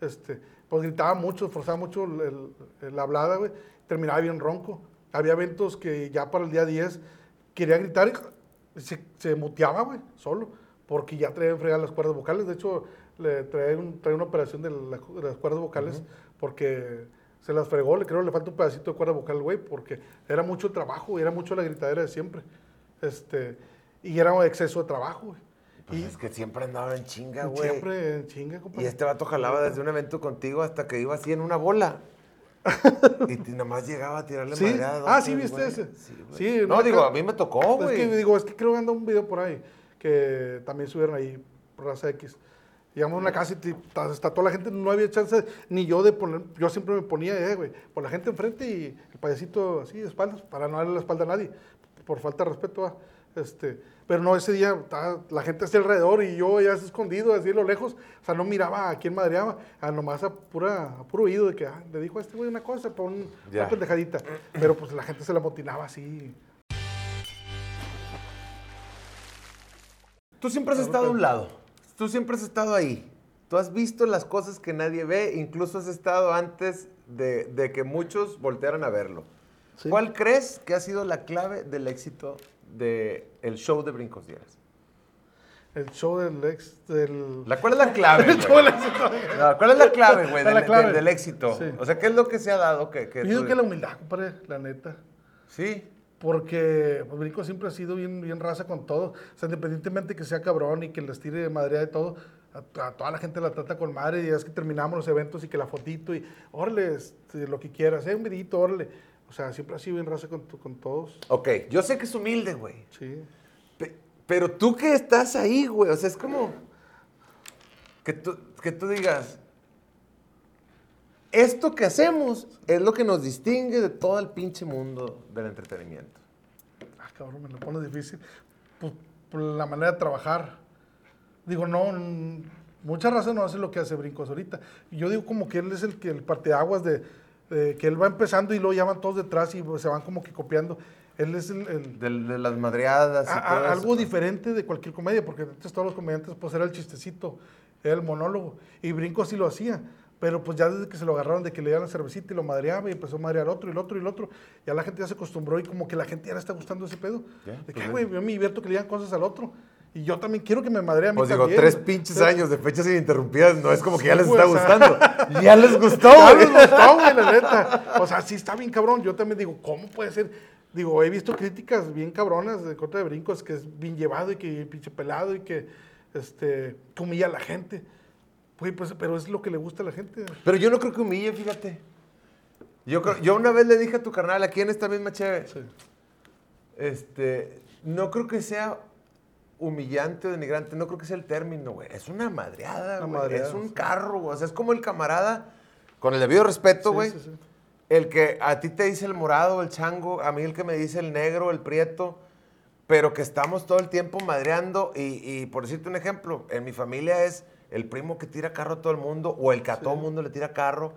Este, pues gritaba mucho, forzaba mucho la hablada, güey. Terminaba bien ronco. Había eventos que ya para el día 10 quería gritar y se, se muteaba, güey, solo. Porque ya traía fregar las cuerdas vocales. De hecho, le trae, un- trae una operación de, la- de las cuerdas vocales porque se las fregó. Le creo que le falta un pedacito de cuerda vocal, güey, porque era mucho trabajo, era mucho la gritadera de siempre. Este, y era un exceso de trabajo, güey. Pues y es que siempre andaba en chinga, güey. siempre en chinga, compadre. Y este vato jalaba desde un evento contigo hasta que iba así en una bola. y t- nomás llegaba a tirarle Sí. madreada Ah, sí, ¿viste güey. ese? Sí, no, digo, a mí me tocó, Es güey. que digo, es que creo que anda un video por ahí que también subieron ahí, Raza X. Llegamos a una casa y te- ta- está toda la gente, no había chance ni yo de poner, yo siempre me ponía, eh, güey, por la gente enfrente y el payasito así de espaldas, para no darle la espalda a nadie, por falta de respeto. ah, Este, pero no, ese día la gente así alrededor y yo ya escondido, así a lo lejos, o sea, no miraba a quién madreaba, a nomás a, pura, a puro oído de que ah, le dijo a este güey una cosa, un- Ya. una pendejadita. Pero pues la gente se la motinaba así. Tú siempre has estado a un lado. Tú siempre has estado ahí. Tú has visto las cosas que nadie ve, incluso has estado antes de, de que muchos voltearan a verlo. Sí. ¿Cuál crees que ha sido la clave del éxito del show de Brincos Dieras? El show del ex, del... La, ¿Cuál es la clave? El show del éxito. No, ¿Cuál es la clave, güey, del, del- del éxito? Sí. O sea, ¿qué es lo que se ha dado? Que, que Yo digo tú- que la humildad, compadre, la neta. Sí. Porque pues, Brinco siempre ha sido bien, bien raza con todo. O sea, independientemente que sea cabrón y que les tire de madre de todo, a, a toda la gente la trata con madre. Y es que terminamos los eventos y que la fotito y, órale, este, lo que quieras, eh, un videito, órale. O sea, siempre ha sido bien raza con, con todos. Ok, yo sé que es humilde, güey. Sí. Pe- Pero tú que estás ahí, güey, o sea, es como que tú, que tú digas, esto que hacemos es lo que nos distingue de todo el pinche mundo del entretenimiento. Ah, cabrón, me lo pones difícil. Pues, por la manera de trabajar. Digo, no, muchas razas no hacen lo que hace Brincos ahorita. Yo digo como que él es el que el parteaguas de, de que él va empezando y luego ya van todos detrás y se van como que copiando. Él es el, el- De, de las madreadas y a- a- todo eso. algo diferente de cualquier comedia, porque antes todos los comediantes pues era el chistecito, era el monólogo. Y Brinco sí lo hacía. Pero pues ya desde que se lo agarraron de que le dieran la cervecita y lo madreaba y empezó a madrear otro y el otro y el otro, ya la gente ya se acostumbró y como que la gente ya le está gustando ese pedo. De pues que, güey, yo me divierto que le digan cosas al otro. Y yo también quiero que me madre a mí Pues digo, también, tres pinches años de fechas ininterrumpidas, no es como que ya les güey, está o sea. gustando. ya les gustó, Ya les gustó, güey, la neta. O sea, sí está bien cabrón. Yo también digo, ¿cómo puede ser? Digo, he visto críticas bien cabronas de contra de brincos, que es bien llevado y que pinche pelado y que, este, humilla a la gente. Pues, pero es lo que le gusta a la gente. Pero yo no creo que humille, fíjate. Yo, creo- yo una vez le dije a tu carnal, aquí en esta misma chévere, Sí. este, no creo que sea humillante o denigrante, no creo que sea el término, güey. Es una madreada, Una güey. madreada, Es un sí. carro, güey. O sea, es como el camarada, con el debido respeto, Sí, güey. El que a ti te dice el morado, el chango, a mí el que me dice el negro, el prieto, pero que estamos todo el tiempo madreando. Y, y por decirte un ejemplo, en mi familia es el primo que tira carro a todo el mundo o el que a todo el mundo le tira carro.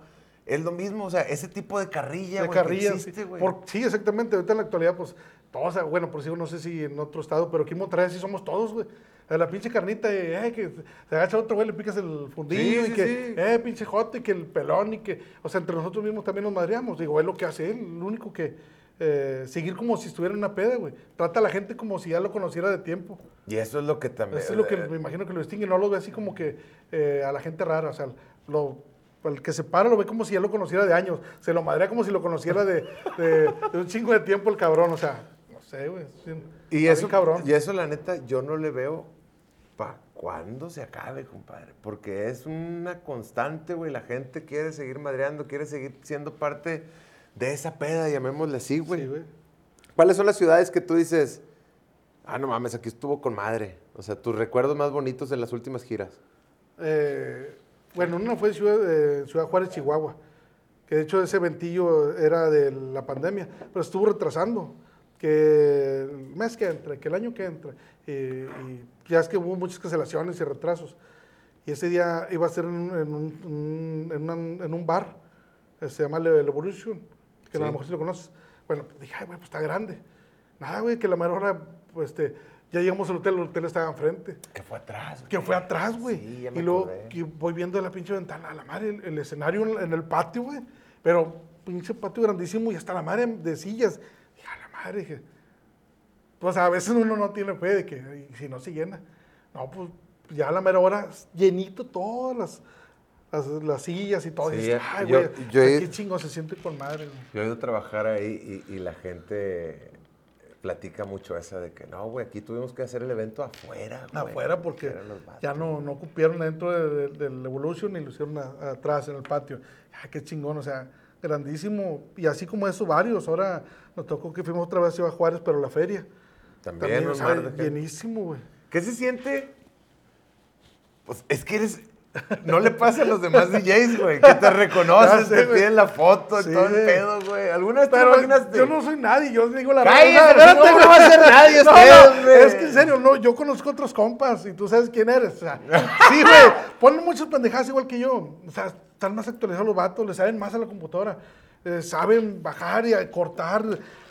Es lo mismo, o sea, ese tipo de carrilla, De güey, que existe, güey. Por- sí, exactamente. Ahorita en la actualidad, pues, todos, bueno, por si no sé si en otro estado, pero aquí en Monterrey sí somos todos, güey. La pinche carnita, eh, eh, que se agacha otro güey, le picas el fundillo Sí, y sí, que, sí. eh, pinche jote, y que el pelón y que, o sea, entre nosotros mismos también nos madreamos. Digo, es lo que hace él, lo único que, eh, seguir como si estuviera en una peda, güey. Trata a la gente como si ya lo conociera de tiempo. Y eso es lo que también... Eso es lo que me imagino que lo distingue. No lo ve así como que eh, a la gente rara. O sea, lo, el que se para lo ve como si ya lo conociera de años. Se lo madrea como si lo conociera de, de- de un chingo de tiempo el cabrón. O sea, no sé, güey. Y eso, cabrón. y eso, la neta, yo no le veo para cuándo se acabe, compadre. Porque es una constante, güey. La gente quiere seguir madreando, quiere seguir siendo parte de esa peda, llamémosle así, güey. Sí. ¿Cuáles son las ciudades que tú dices, Ah, no mames, aquí estuvo con madre. O sea, tus recuerdos más bonitos de las últimas giras. Eh, bueno, una fue en Ciudad, eh, Ciudad Juárez, Chihuahua, que de hecho ese ventillo era de la pandemia, pero estuvo retrasando, que el mes que entra, que el año que entra, y, y ya es que hubo muchas cancelaciones y retrasos. Y ese día iba a ser en un, en un- un- en una- en un bar, se llama Le, Le Evolution, que a lo mejor si lo conoces. Bueno, dije, ay, güey, pues está grande. Nada, güey, que la mera hora, pues, este, ya llegamos al hotel, el hotel estaba enfrente. Que fue atrás. Que fue atrás, güey. Sí, ya me y luego acordé. que voy viendo la pinche ventana, a la madre, el, el escenario en, en el patio, güey. Pero pinche patio grandísimo y hasta la madre de sillas. Dije, a la madre, dije. Pues a veces uno no tiene fe de que si no se llena. No, pues ya a la mera hora, llenito todas las, las, las sillas y todo. Sí, y dices, ya- ay, yo- güey, yo qué chingo se siente con madre, güey. Yo he ido a trabajar ahí y, y la gente platica mucho esa de que no, güey, aquí tuvimos que hacer el evento afuera. güey". afuera porque ya no, no cupieron dentro de- de- del Evolution y lo hicieron a- atrás en el patio. Ay, qué chingón, o sea, grandísimo. Y así como eso, varios. Ahora nos tocó que fuimos otra vez a Juárez, pero la feria. También, o un sea, llenísimo, güey. ¿Qué se siente? Pues es que eres. No le pasa a los demás DJs, güey, que te reconoces, sé, te piden la foto y Sí. todo el pedo, güey. ¿Alguna vez te Pero imaginaste? yo no soy nadie, yo digo la Cállate, verdad. no, no va a ser nadie No, no, es que en serio, no, yo conozco otros compas y tú sabes quién eres. O sea, sí, güey, ponen muchas pendejadas igual que yo. O sea, están más actualizados los vatos, le saben más a la computadora. Eh, saben bajar y cortar,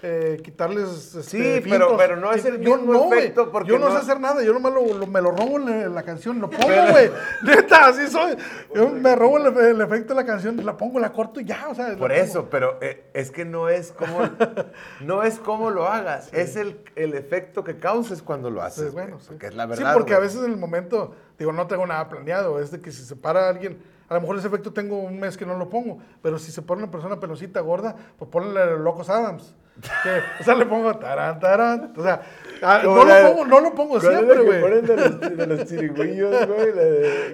eh, quitarles. este, Sí, pero- pero no es el yo mismo no, efecto porque Yo no, no- sé hacer nada, yo nomás lo, lo- me lo robo en la, en la canción, lo pongo, güey. Neta, así soy. Yo me robo el, el efecto de la canción, la pongo, la corto y ya, o sea. Por eso, pero eh, es que no es como no es como lo hagas, es el, el efecto que causes cuando lo haces. Sí, bueno, sí. porque es la Sí, verdad. porque a veces en el momento, digo, no tengo nada planeado. Es de que si se para alguien, a lo mejor ese efecto tengo un mes que no lo pongo, pero si se pone una persona peloncita gorda, pues ponle Locos Adams. Que, o sea, le pongo tarán, tarán. O sea, ah, no, la- lo pongo, no lo pongo ¿Cuál es la siempre, que güey. ponen de los, de los chirigüillos, güey?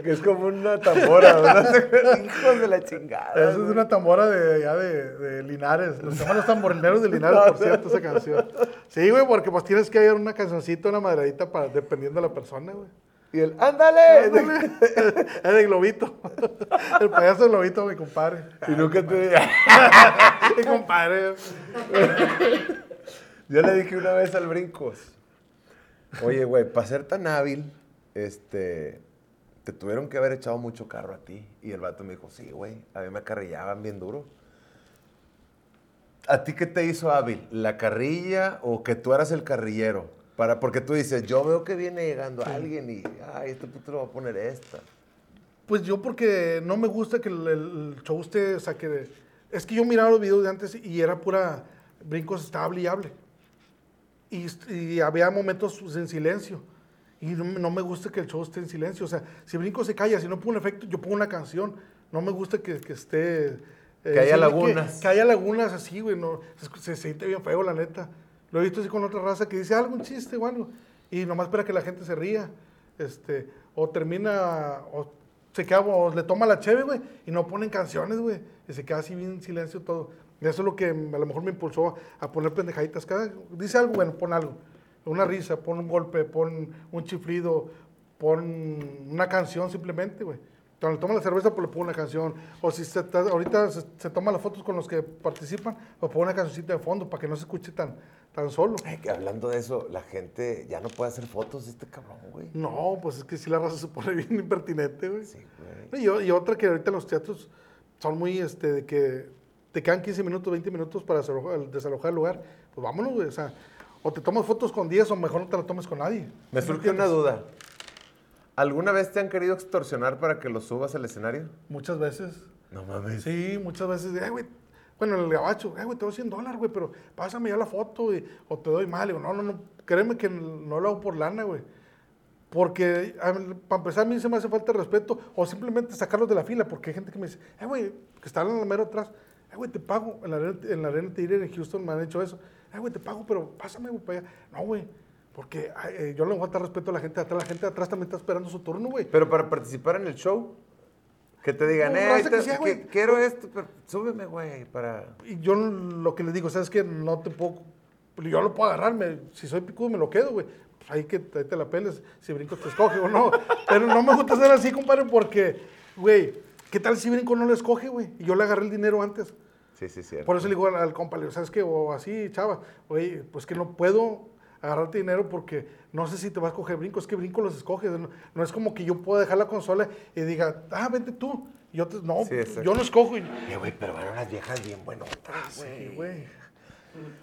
Que es como una tambora, ¿verdad? Hijos de la chingada. Eso es una tambora de, ya de, de Linares. Los llaman los tamborileros de Linares, por cierto, esa canción. Sí, güey, porque pues tienes que haber una cancioncita, una madradita para, dependiendo de la persona, güey. Y el, ¡ándale! Es de globito. El payaso globito, mi compadre. y nunca te... Mi compadre. Yo le dije una vez al Brincos, oye, güey, para ser tan hábil, este, te tuvieron que haber echado mucho carro a ti. Y el vato me dijo, sí, güey, a mí me acarrillaban bien duro. ¿A ti qué te hizo hábil? ¿La carrilla o que tú eras el carrillero? Para, porque tú dices, yo veo que viene llegando alguien y, ay, este puto le va a poner esta. Pues yo porque no me gusta que el, el show esté, o sea, que... Es que yo miraba los videos de antes y era pura brincos, estaba hable y hable. Y, y había momentos en silencio. Y no, me- no me gusta que el show esté en silencio. O sea, si brinco se calla, si no pongo un efecto, yo pongo una canción. No me gusta que, que esté... eh, Que haya sí, lagunas. Que, haya lagunas así, güey. No, se, se siente bien feo, la neta. Lo he visto así con otra raza que dice algo, un chiste o algo. Y nomás espera que la gente se ría. Este, o termina, o se queda, o le toma la cheve, güey, y no ponen canciones, güey. Y se queda así bien en silencio todo. Y eso es lo que a lo mejor me impulsó a poner pendejaditas. Cada, dice algo, bueno, pon algo. Una risa, pon un golpe, pon un chiflido, pon una canción simplemente, güey. Cuando le toma la cerveza, pues le pongo una canción. O si se ahorita se, se toma las fotos con los que participan, pues pongo una cancioncita de fondo para que no se escuche tan, tan solo. Ay, que hablando de eso, la gente ya no puede hacer fotos de este cabrón, güey. No, pues es que si la raza se pone bien impertinente, güey. Sí, güey. Y, otra que ahorita los teatros son muy, este, de que te quedan 15 minutos, 20 minutos para desalojar, desalojar el lugar. Pues vámonos, güey. O sea, o te tomas fotos con 10 o mejor no te la tomes con nadie. Me ¿Sí surge una duda. ¿Alguna vez te han querido extorsionar para que lo subas al escenario? Muchas veces. No mames. Sí, muchas veces. Ay, güey. Bueno, el gabacho, ay, güey, te doy 100 dólares, güey, pero pásame ya la foto y- o te doy mal. Digo, no, no, no, créeme que no lo hago por lana, güey. Porque, para empezar, a mí se me hace falta de respeto o simplemente sacarlos de la fila, porque hay gente que me dice, ay, güey, que están en el mero atrás, ay, güey, te pago. En la, arena- en la arena Tigre en Houston me han hecho eso. Ay, güey, te pago, pero pásame, güey, para allá. No, güey, porque eh, yo le voy a dar respeto a la gente de atrás. La gente de atrás también está esperando su turno, güey. Pero para participar en el show, que te digan, No, eh, que te- sea, que- güey. quiero esto, pero súbeme, güey, para... Y yo lo que les digo, ¿sabes que No te puedo yo lo puedo agarrar, me- si soy picudo me lo quedo, güey. Pues ahí que ahí te la peles, si brinco te escoge o no. Pero no me gusta hacer así, compadre, porque, güey, ¿qué tal si brinco no lo escoge, güey? Y yo le agarré el dinero antes. Sí, sí, cierto. Por eso le digo al, al compa, le digo, ¿sabes qué? O así, chava, oye, pues que no puedo agarrarte dinero porque no sé si te vas a coger brinco, es que brinco los escoges. No, no es como que yo pueda dejar la consola y diga, ah, vente tú. Y yo te, no, Sí, yo no escojo. Y, Eh, güey, pero van unas viejas bien buenotas, sí, güey. güey.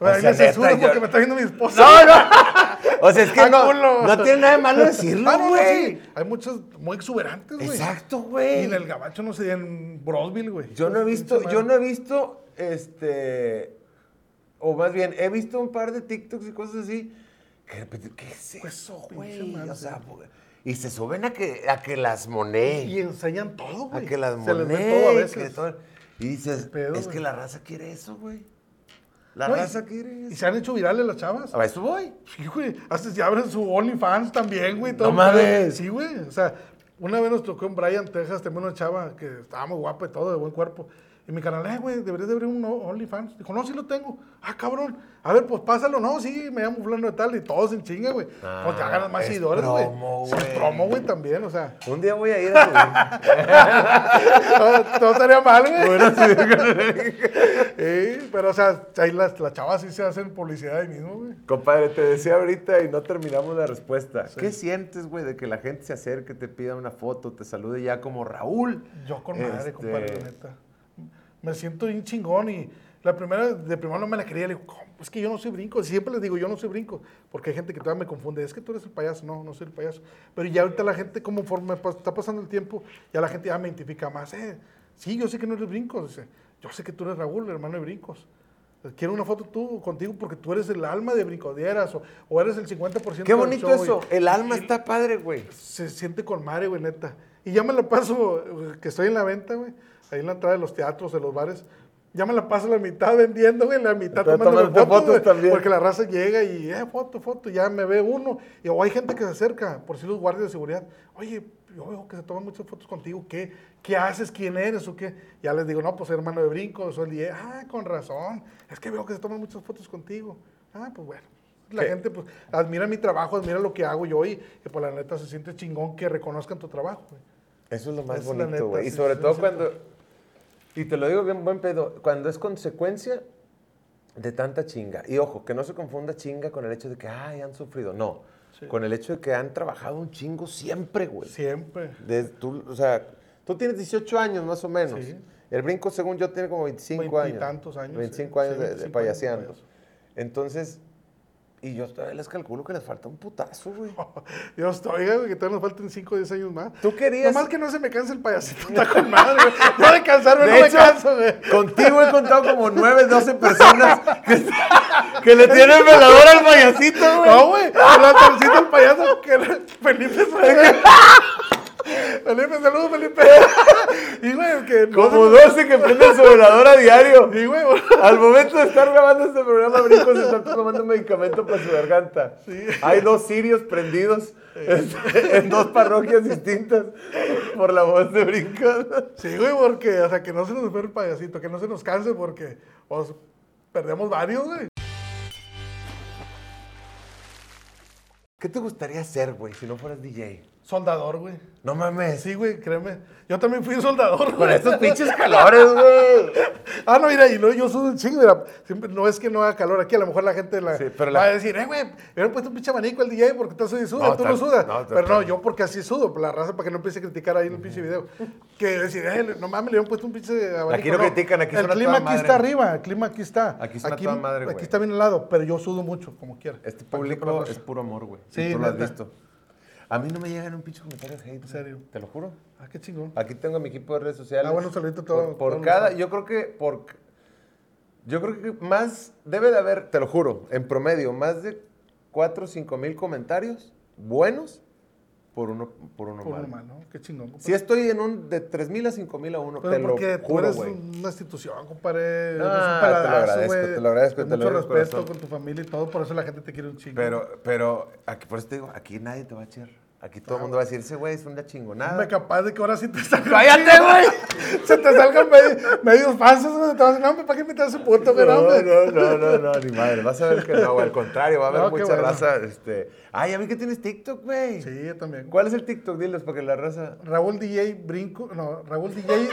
O sea, me yo- porque me está viendo mi esposa. No, no. O sea, es que Ah, no, no tiene nada de malo decirlo, Ah, no, no, güey. sí. Hay muchos muy exuberantes, güey. Exacto, güey. Y en el gabacho no sé, en Broadville, güey. Yo no he visto, yo no he visto, este, o más bien, he visto un par de TikToks y cosas así. ¿Qué es Pues, eso, güey? O sea, y se suben a que, a que las moné. Y enseñan todo, güey. a que las Se les ve moné. todo a veces. todo- y dices, pedo, es güey. que la raza quiere eso, güey. La y- raza quiere Y eso. se han hecho virales las chavas. A eso voy. Sí, güey. Hasta si abren su OnlyFans también, güey. todo No mames. Sí, güey. O sea, una vez nos tocó en Bryan, Texas, también una chava que estaba muy guapa y todo, de buen cuerpo. Y mi canal, eh, güey, deberías de abrir un OnlyFans. Dijo, no, sí lo tengo. Ah, cabrón. A ver, pues pásalo. No, sí, me llamo fulano de tal. Y todos en chinga, güey. pues ya ganas más es seguidores, güey. es güey. promo, güey, también. O sea, Un día voy a ir a subir. no estaría mal, güey. Sí, pero, o sea, ahí las, las chavas sí se hacen publicidad ahí mismo, güey. Compadre, te decía ahorita y no terminamos la respuesta. ¿Qué sientes, güey, de que la gente se acerque, te pida una foto, te salude ya como Raúl? Yo con madre, Este, compadre, neta. Me siento bien chingón y la primera, de primero no me la quería. Le digo, ¿cómo? Es que yo no soy brinco. Siempre les digo, yo no soy brinco. Porque hay gente que todavía me confunde. Es que tú eres el payaso. No, no soy el payaso. Pero ya ahorita la gente, conforme pas- está pasando el tiempo, ya la gente ya me identifica más. Eh, sí, yo sé que no eres brinco. Dice, yo sé que tú eres Raúl, hermano de brincos. Quiero una foto tú contigo porque tú eres el alma de brincodieras o, o eres el 50% Qué del bonito show", y- eso. El alma y- está padre, güey. se siente con madre, güey, neta. Y ya me la paso, eh, que estoy en la venta, güey, ahí en la entrada de los teatros, de los bares. Ya me la paso la mitad vendiendo, güey, la mitad tomando fotos, también. Porque la raza llega y, eh, foto, foto, ya me ve uno. Y o hay gente que se acerca, por si los guardias de seguridad. Oye, yo veo que se toman muchas fotos contigo. ¿Qué, qué haces? ¿Quién eres? ¿O qué? Ya les digo, no, pues hermano de brinco, soy el DJ. Ah, con razón. Es que veo que se toman muchas fotos contigo. Ah, pues bueno. La gente, pues, admira mi trabajo, admira lo que hago yo y, y pues la neta se siente chingón que reconozcan tu trabajo, güey. Eso es lo más Es bonito, güey. Y sobre sí, todo sí. cuando, y te lo digo bien buen pedo, cuando es consecuencia de tanta chinga. Y ojo, que no se confunda chinga con el hecho de que, ay, han sufrido. No, con el hecho de que han trabajado un chingo siempre, güey. Siempre. Desde tú, o sea, tú tienes 18 años más o menos. Sí. El brinco, según yo, tiene como 25 años. Veintitantos años, 25 sí. años de- de, 25 payaseando. años de Entonces, y yo todavía les calculo que les falta un putazo, güey. Dios estoy, güey, que todavía nos faltan 5 o 10 años más. Tú querías- Nomás que no se me canse el payasito, está con madre, güey. Yo de cansarme De no hecho, me canso, güey. Contigo he contado como 9, 12 personas que, que le tienen velador al payasito, güey. No, güey. El altarcito del payaso que Felipe. Felipe, saludos, Felipe. Y, güey, que Como se- 12 que prenden su velador a diario. Sí, güey. Al momento de estar grabando este programa, Brinco se está tomando un medicamento para su garganta. Hay dos sirios prendidos en dos parroquias distintas por la voz de Brinco. Sí, güey, porque, o sea, que no se nos ve el payasito, que no se nos canse porque pues, perdemos varios, güey. ¿Qué te gustaría hacer, güey, si no fueras DJ? Soldador, güey. No mames. Sí, güey, créeme. Yo también fui soldador, Con estos pinches calores, güey. Ah, no, mira, y luego yo sudo un chingo, mira, siempre, no es que no haga calor aquí, a lo mejor la gente la, Sí, pero va a decir, eh, güey, me hubieran puesto un pinche abanico al DJ porque estás y suda, No, tú tal- no sudas. no, pero no, yo porque así sudo, por la raza, para que no empiece a criticar ahí en el pinche video. Que decir, eh, no mames, le hubieran puesto un pinche abanico. Aquí no critican, aquí El clima toda aquí madre. está arriba, el clima aquí está. Aquí suena toda madre, Aquí güey. está bien helado, pero yo sudo mucho, como quiera. Este público es puro amor, güey. Sí, tú lo has visto. A mí no me llegan un pinche comentario de hate. ¿En serio? Te lo juro. Ah, qué chingón. Aquí tengo a mi equipo de redes sociales. Ah, bueno, saludito a todo- Por, por cada, yo creo que por, yo creo que más, debe de haber, te lo juro, en promedio, más de 4 o 5 mil comentarios buenos por uno, por uno Por. Qué chingón. compadre. Si estoy en un, de 3 mil a 5 mil a uno, Pero te lo porque tú juro, eres güey. una institución, compadre. No, un te lo agradezco, te lo agradezco, de te lo mucho respeto corazón. con tu familia y todo, por eso la gente te quiere un chingo. Pero, pero, aquí, por eso te digo, aquí nadie te va a echar. Aquí todo el mundo va a decir, ese güey es una chingonada. Hombre, capaz de que ahora sí te salgan. ¡Cállate, güey! Se te salgan medio- medios falsos, güey. Te vas a decir, no, hombre, ¿para qué invitar a ese puto, güey? No, No, no, no, ni madre. Vas a ver que no, güey. Al contrario, va a haber mucha bueno. raza. Este... Ay, a mí que tienes TikTok, güey. Sí, yo también. ¿Cuál es el TikTok? Diles para que la raza. Raúl DJ Brinco, no, Raúl DJ,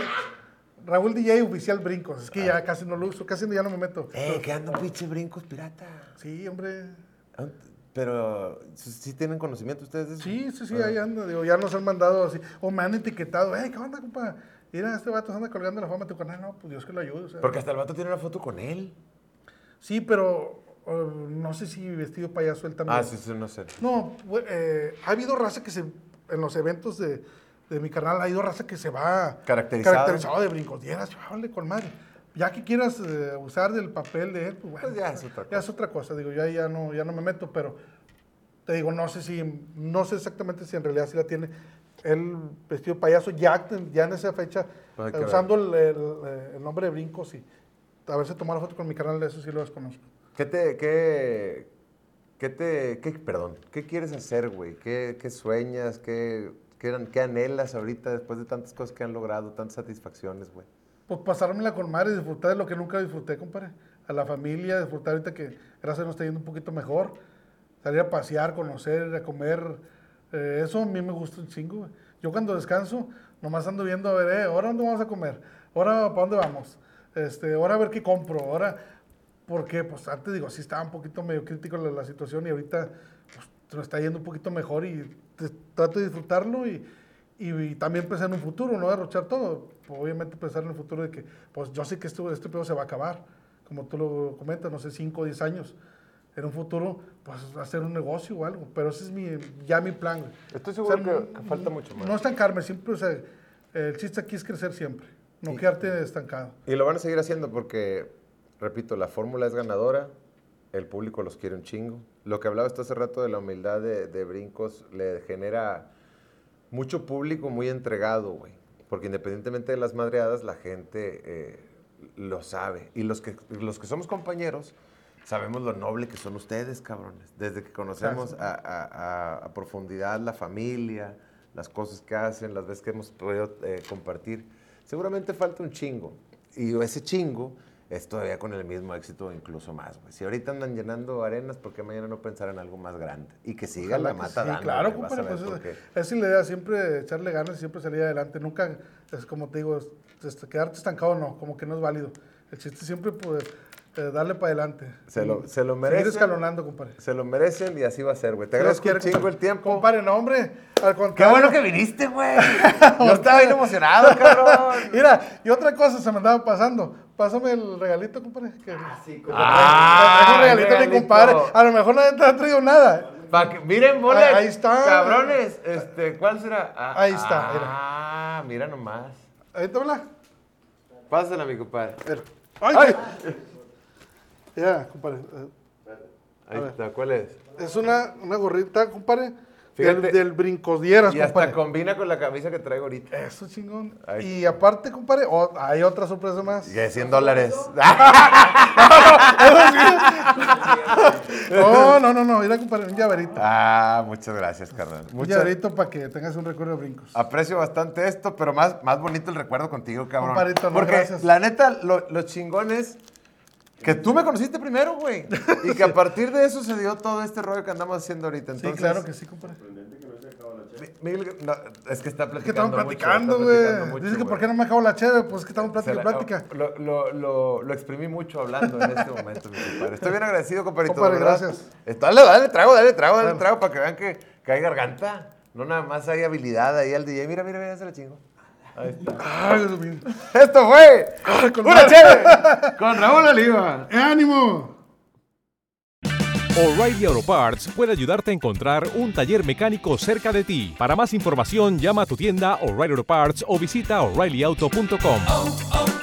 Raúl DJ oficial Brincos. Es que ya casi no lo uso, casi ya no me meto. Eh, que andan pinche brincos pirata. Sí, hombre. Ah, Pero, ¿sí tienen conocimiento ustedes de eso? Sí, sí, sí, ahí anda. Digo, ya nos han mandado así. O me han etiquetado. Hey, ¿qué onda, compa? Mira, este vato se anda colgando la fama de tu canal. No, pues Dios que lo ayude. o sea. Porque hasta el vato tiene una foto con él. Sí, pero uh, no sé si vestido payaso él también. Ah, sí, sí, no sé. No, eh, ha habido raza que se, en los eventos de, de mi canal, ha habido raza que se va Caracterizado. caracterizado de brincodieras, vale, con madre. Ya que quieras eh, usar del papel de él, pues bueno. Pues ya es otra Ya es otra cosa, digo, ya, ya, no, ya no me meto, pero te digo, no sé si, no sé exactamente si en realidad sí la tiene él vestido de payaso, ya, ya en esa fecha, que eh, ver. usando el, el- el nombre de brincos y haberse tomado la foto con mi canal, eso sí lo desconozco. ¿Qué te, qué, qué te, qué, perdón, qué quieres hacer, güey? ¿Qué, qué sueñas? ¿Qué, qué, qué anhelas ahorita después de tantas cosas que han logrado, tantas satisfacciones, güey? Pues pasármela con madre disfrutar de lo que nunca disfruté, compadre. A la familia, disfrutar ahorita que gracias nos está yendo un poquito mejor. Salir a pasear, conocer, a comer. eh, eso a mí me gusta un chingo, güey. Yo cuando descanso, nomás ando viendo a ver, eh, ahora dónde vamos a comer, ahora para dónde vamos, este, ahora a ver qué compro, ahora. Porque, pues antes digo, sí estaba un poquito medio crítico la, la situación y ahorita pues, nos está yendo un poquito mejor y te- trato de disfrutarlo y, y, y también pensar en un futuro, no derrochar todo. Obviamente pensar en el futuro de que, pues yo sé que esto, este pedo se va a acabar, como tú lo comentas, no sé, 5 o 10 años. En un futuro, pues hacer un negocio o algo, pero ese es mi, ya mi plan. Estoy seguro que- que falta mucho más. No estancarme, siempre, o sea, el chiste aquí es crecer siempre, no quedarte estancado. Y lo van a seguir haciendo porque, repito, la fórmula es ganadora, el público los quiere un chingo. Lo que hablaba esto hace rato de la humildad de, de Brincos le genera mucho público muy entregado, güey. Porque independientemente de las madreadas, la gente eh, lo sabe. Y los que, los que somos compañeros, sabemos lo noble que son ustedes, cabrones. Desde que conocemos a, a- a- a profundidad la familia, las cosas que hacen, las veces que hemos podido eh, compartir. Seguramente falta un chingo. Y ese chingo es todavía con el mismo éxito incluso más, güey. Si ahorita andan llenando arenas, ¿por qué mañana no pensar en algo más grande? Y que siga Ojalá la que mata sí, dando, claro, compadre, pues qué. esa es la idea, siempre echarle ganas y siempre salir adelante. Nunca, es como te digo, es- quedarte estancado no, como que no es válido. El chiste siempre, pues, eh, darle para adelante. Se lo, se lo Seguir merecen. escalonando, compadre. Se lo merecen y así va a ser, güey. Te agradezco un chingo el tiempo. Compadre, no, hombre, al Qué contrario. bueno que viniste, güey. Yo estaba bien emocionado, cabrón. Mira, y otra cosa se me andaba pasando. Pásame el regalito, compadre. Que, Ah, Me trajo un regalito a mi regalito. compadre. A lo mejor nadie te ha traído nada. Pa' que- miren, mole. Ahí- ahí está. Cabrones, este, ¿cuál será? Ah, Ahí está, Ah, mira nomás. Ahí te habla. Pásala, mi compadre. Ay, Ay. Ya, compadre. Ahí ver. está, ¿cuál es? Es una, una gorrita, compadre. Fíjate. Del, del brincodieras, Y hasta compadre. combina con la camisa que traigo ahorita. Eso chingón. Y aparte, compadre, hay otra sorpresa más. Y de 100 dólares. No, no, no, no. Mira, compadre, un llaverito. ah, muchas gracias, carnal. Un Muchas llaverito para que tengas un recuerdo de brincos. Aprecio bastante esto, pero más, más bonito el recuerdo contigo, cabrón. Compadrito, no, Porque gracias. la neta, lo, lo chingón es que tú me conociste primero, güey. Y que a partir de eso se dio todo este rollo que andamos haciendo ahorita. Sí, Entonces, claro que sí, compadre. Mi- Miguel, no, es que está Es que estamos platicando. güey. Dice que por qué no me acabo la chévere, pues es que estamos Se plática y plática. Lo, lo, lo, lo exprimí mucho hablando en este momento, mi compadre. Estoy bien agradecido, compadrito. Compadre, gracias. Dale, dale trago, dale trago, dale Claro. trago para que vean que, que hay garganta. No nada más hay habilidad ahí al DJ. Mira, mira, mira, se la chingo. Ahí está. Ay, Dios mío. Esto fue con una madre. chévere con Raúl Oliva. ¡Eh, ¡Ánimo! O'Reilly Auto Parts puede ayudarte a encontrar un taller mecánico cerca de ti. Para más información, llama a tu tienda O'Reilly Auto Parts o visita oreillyauto.com.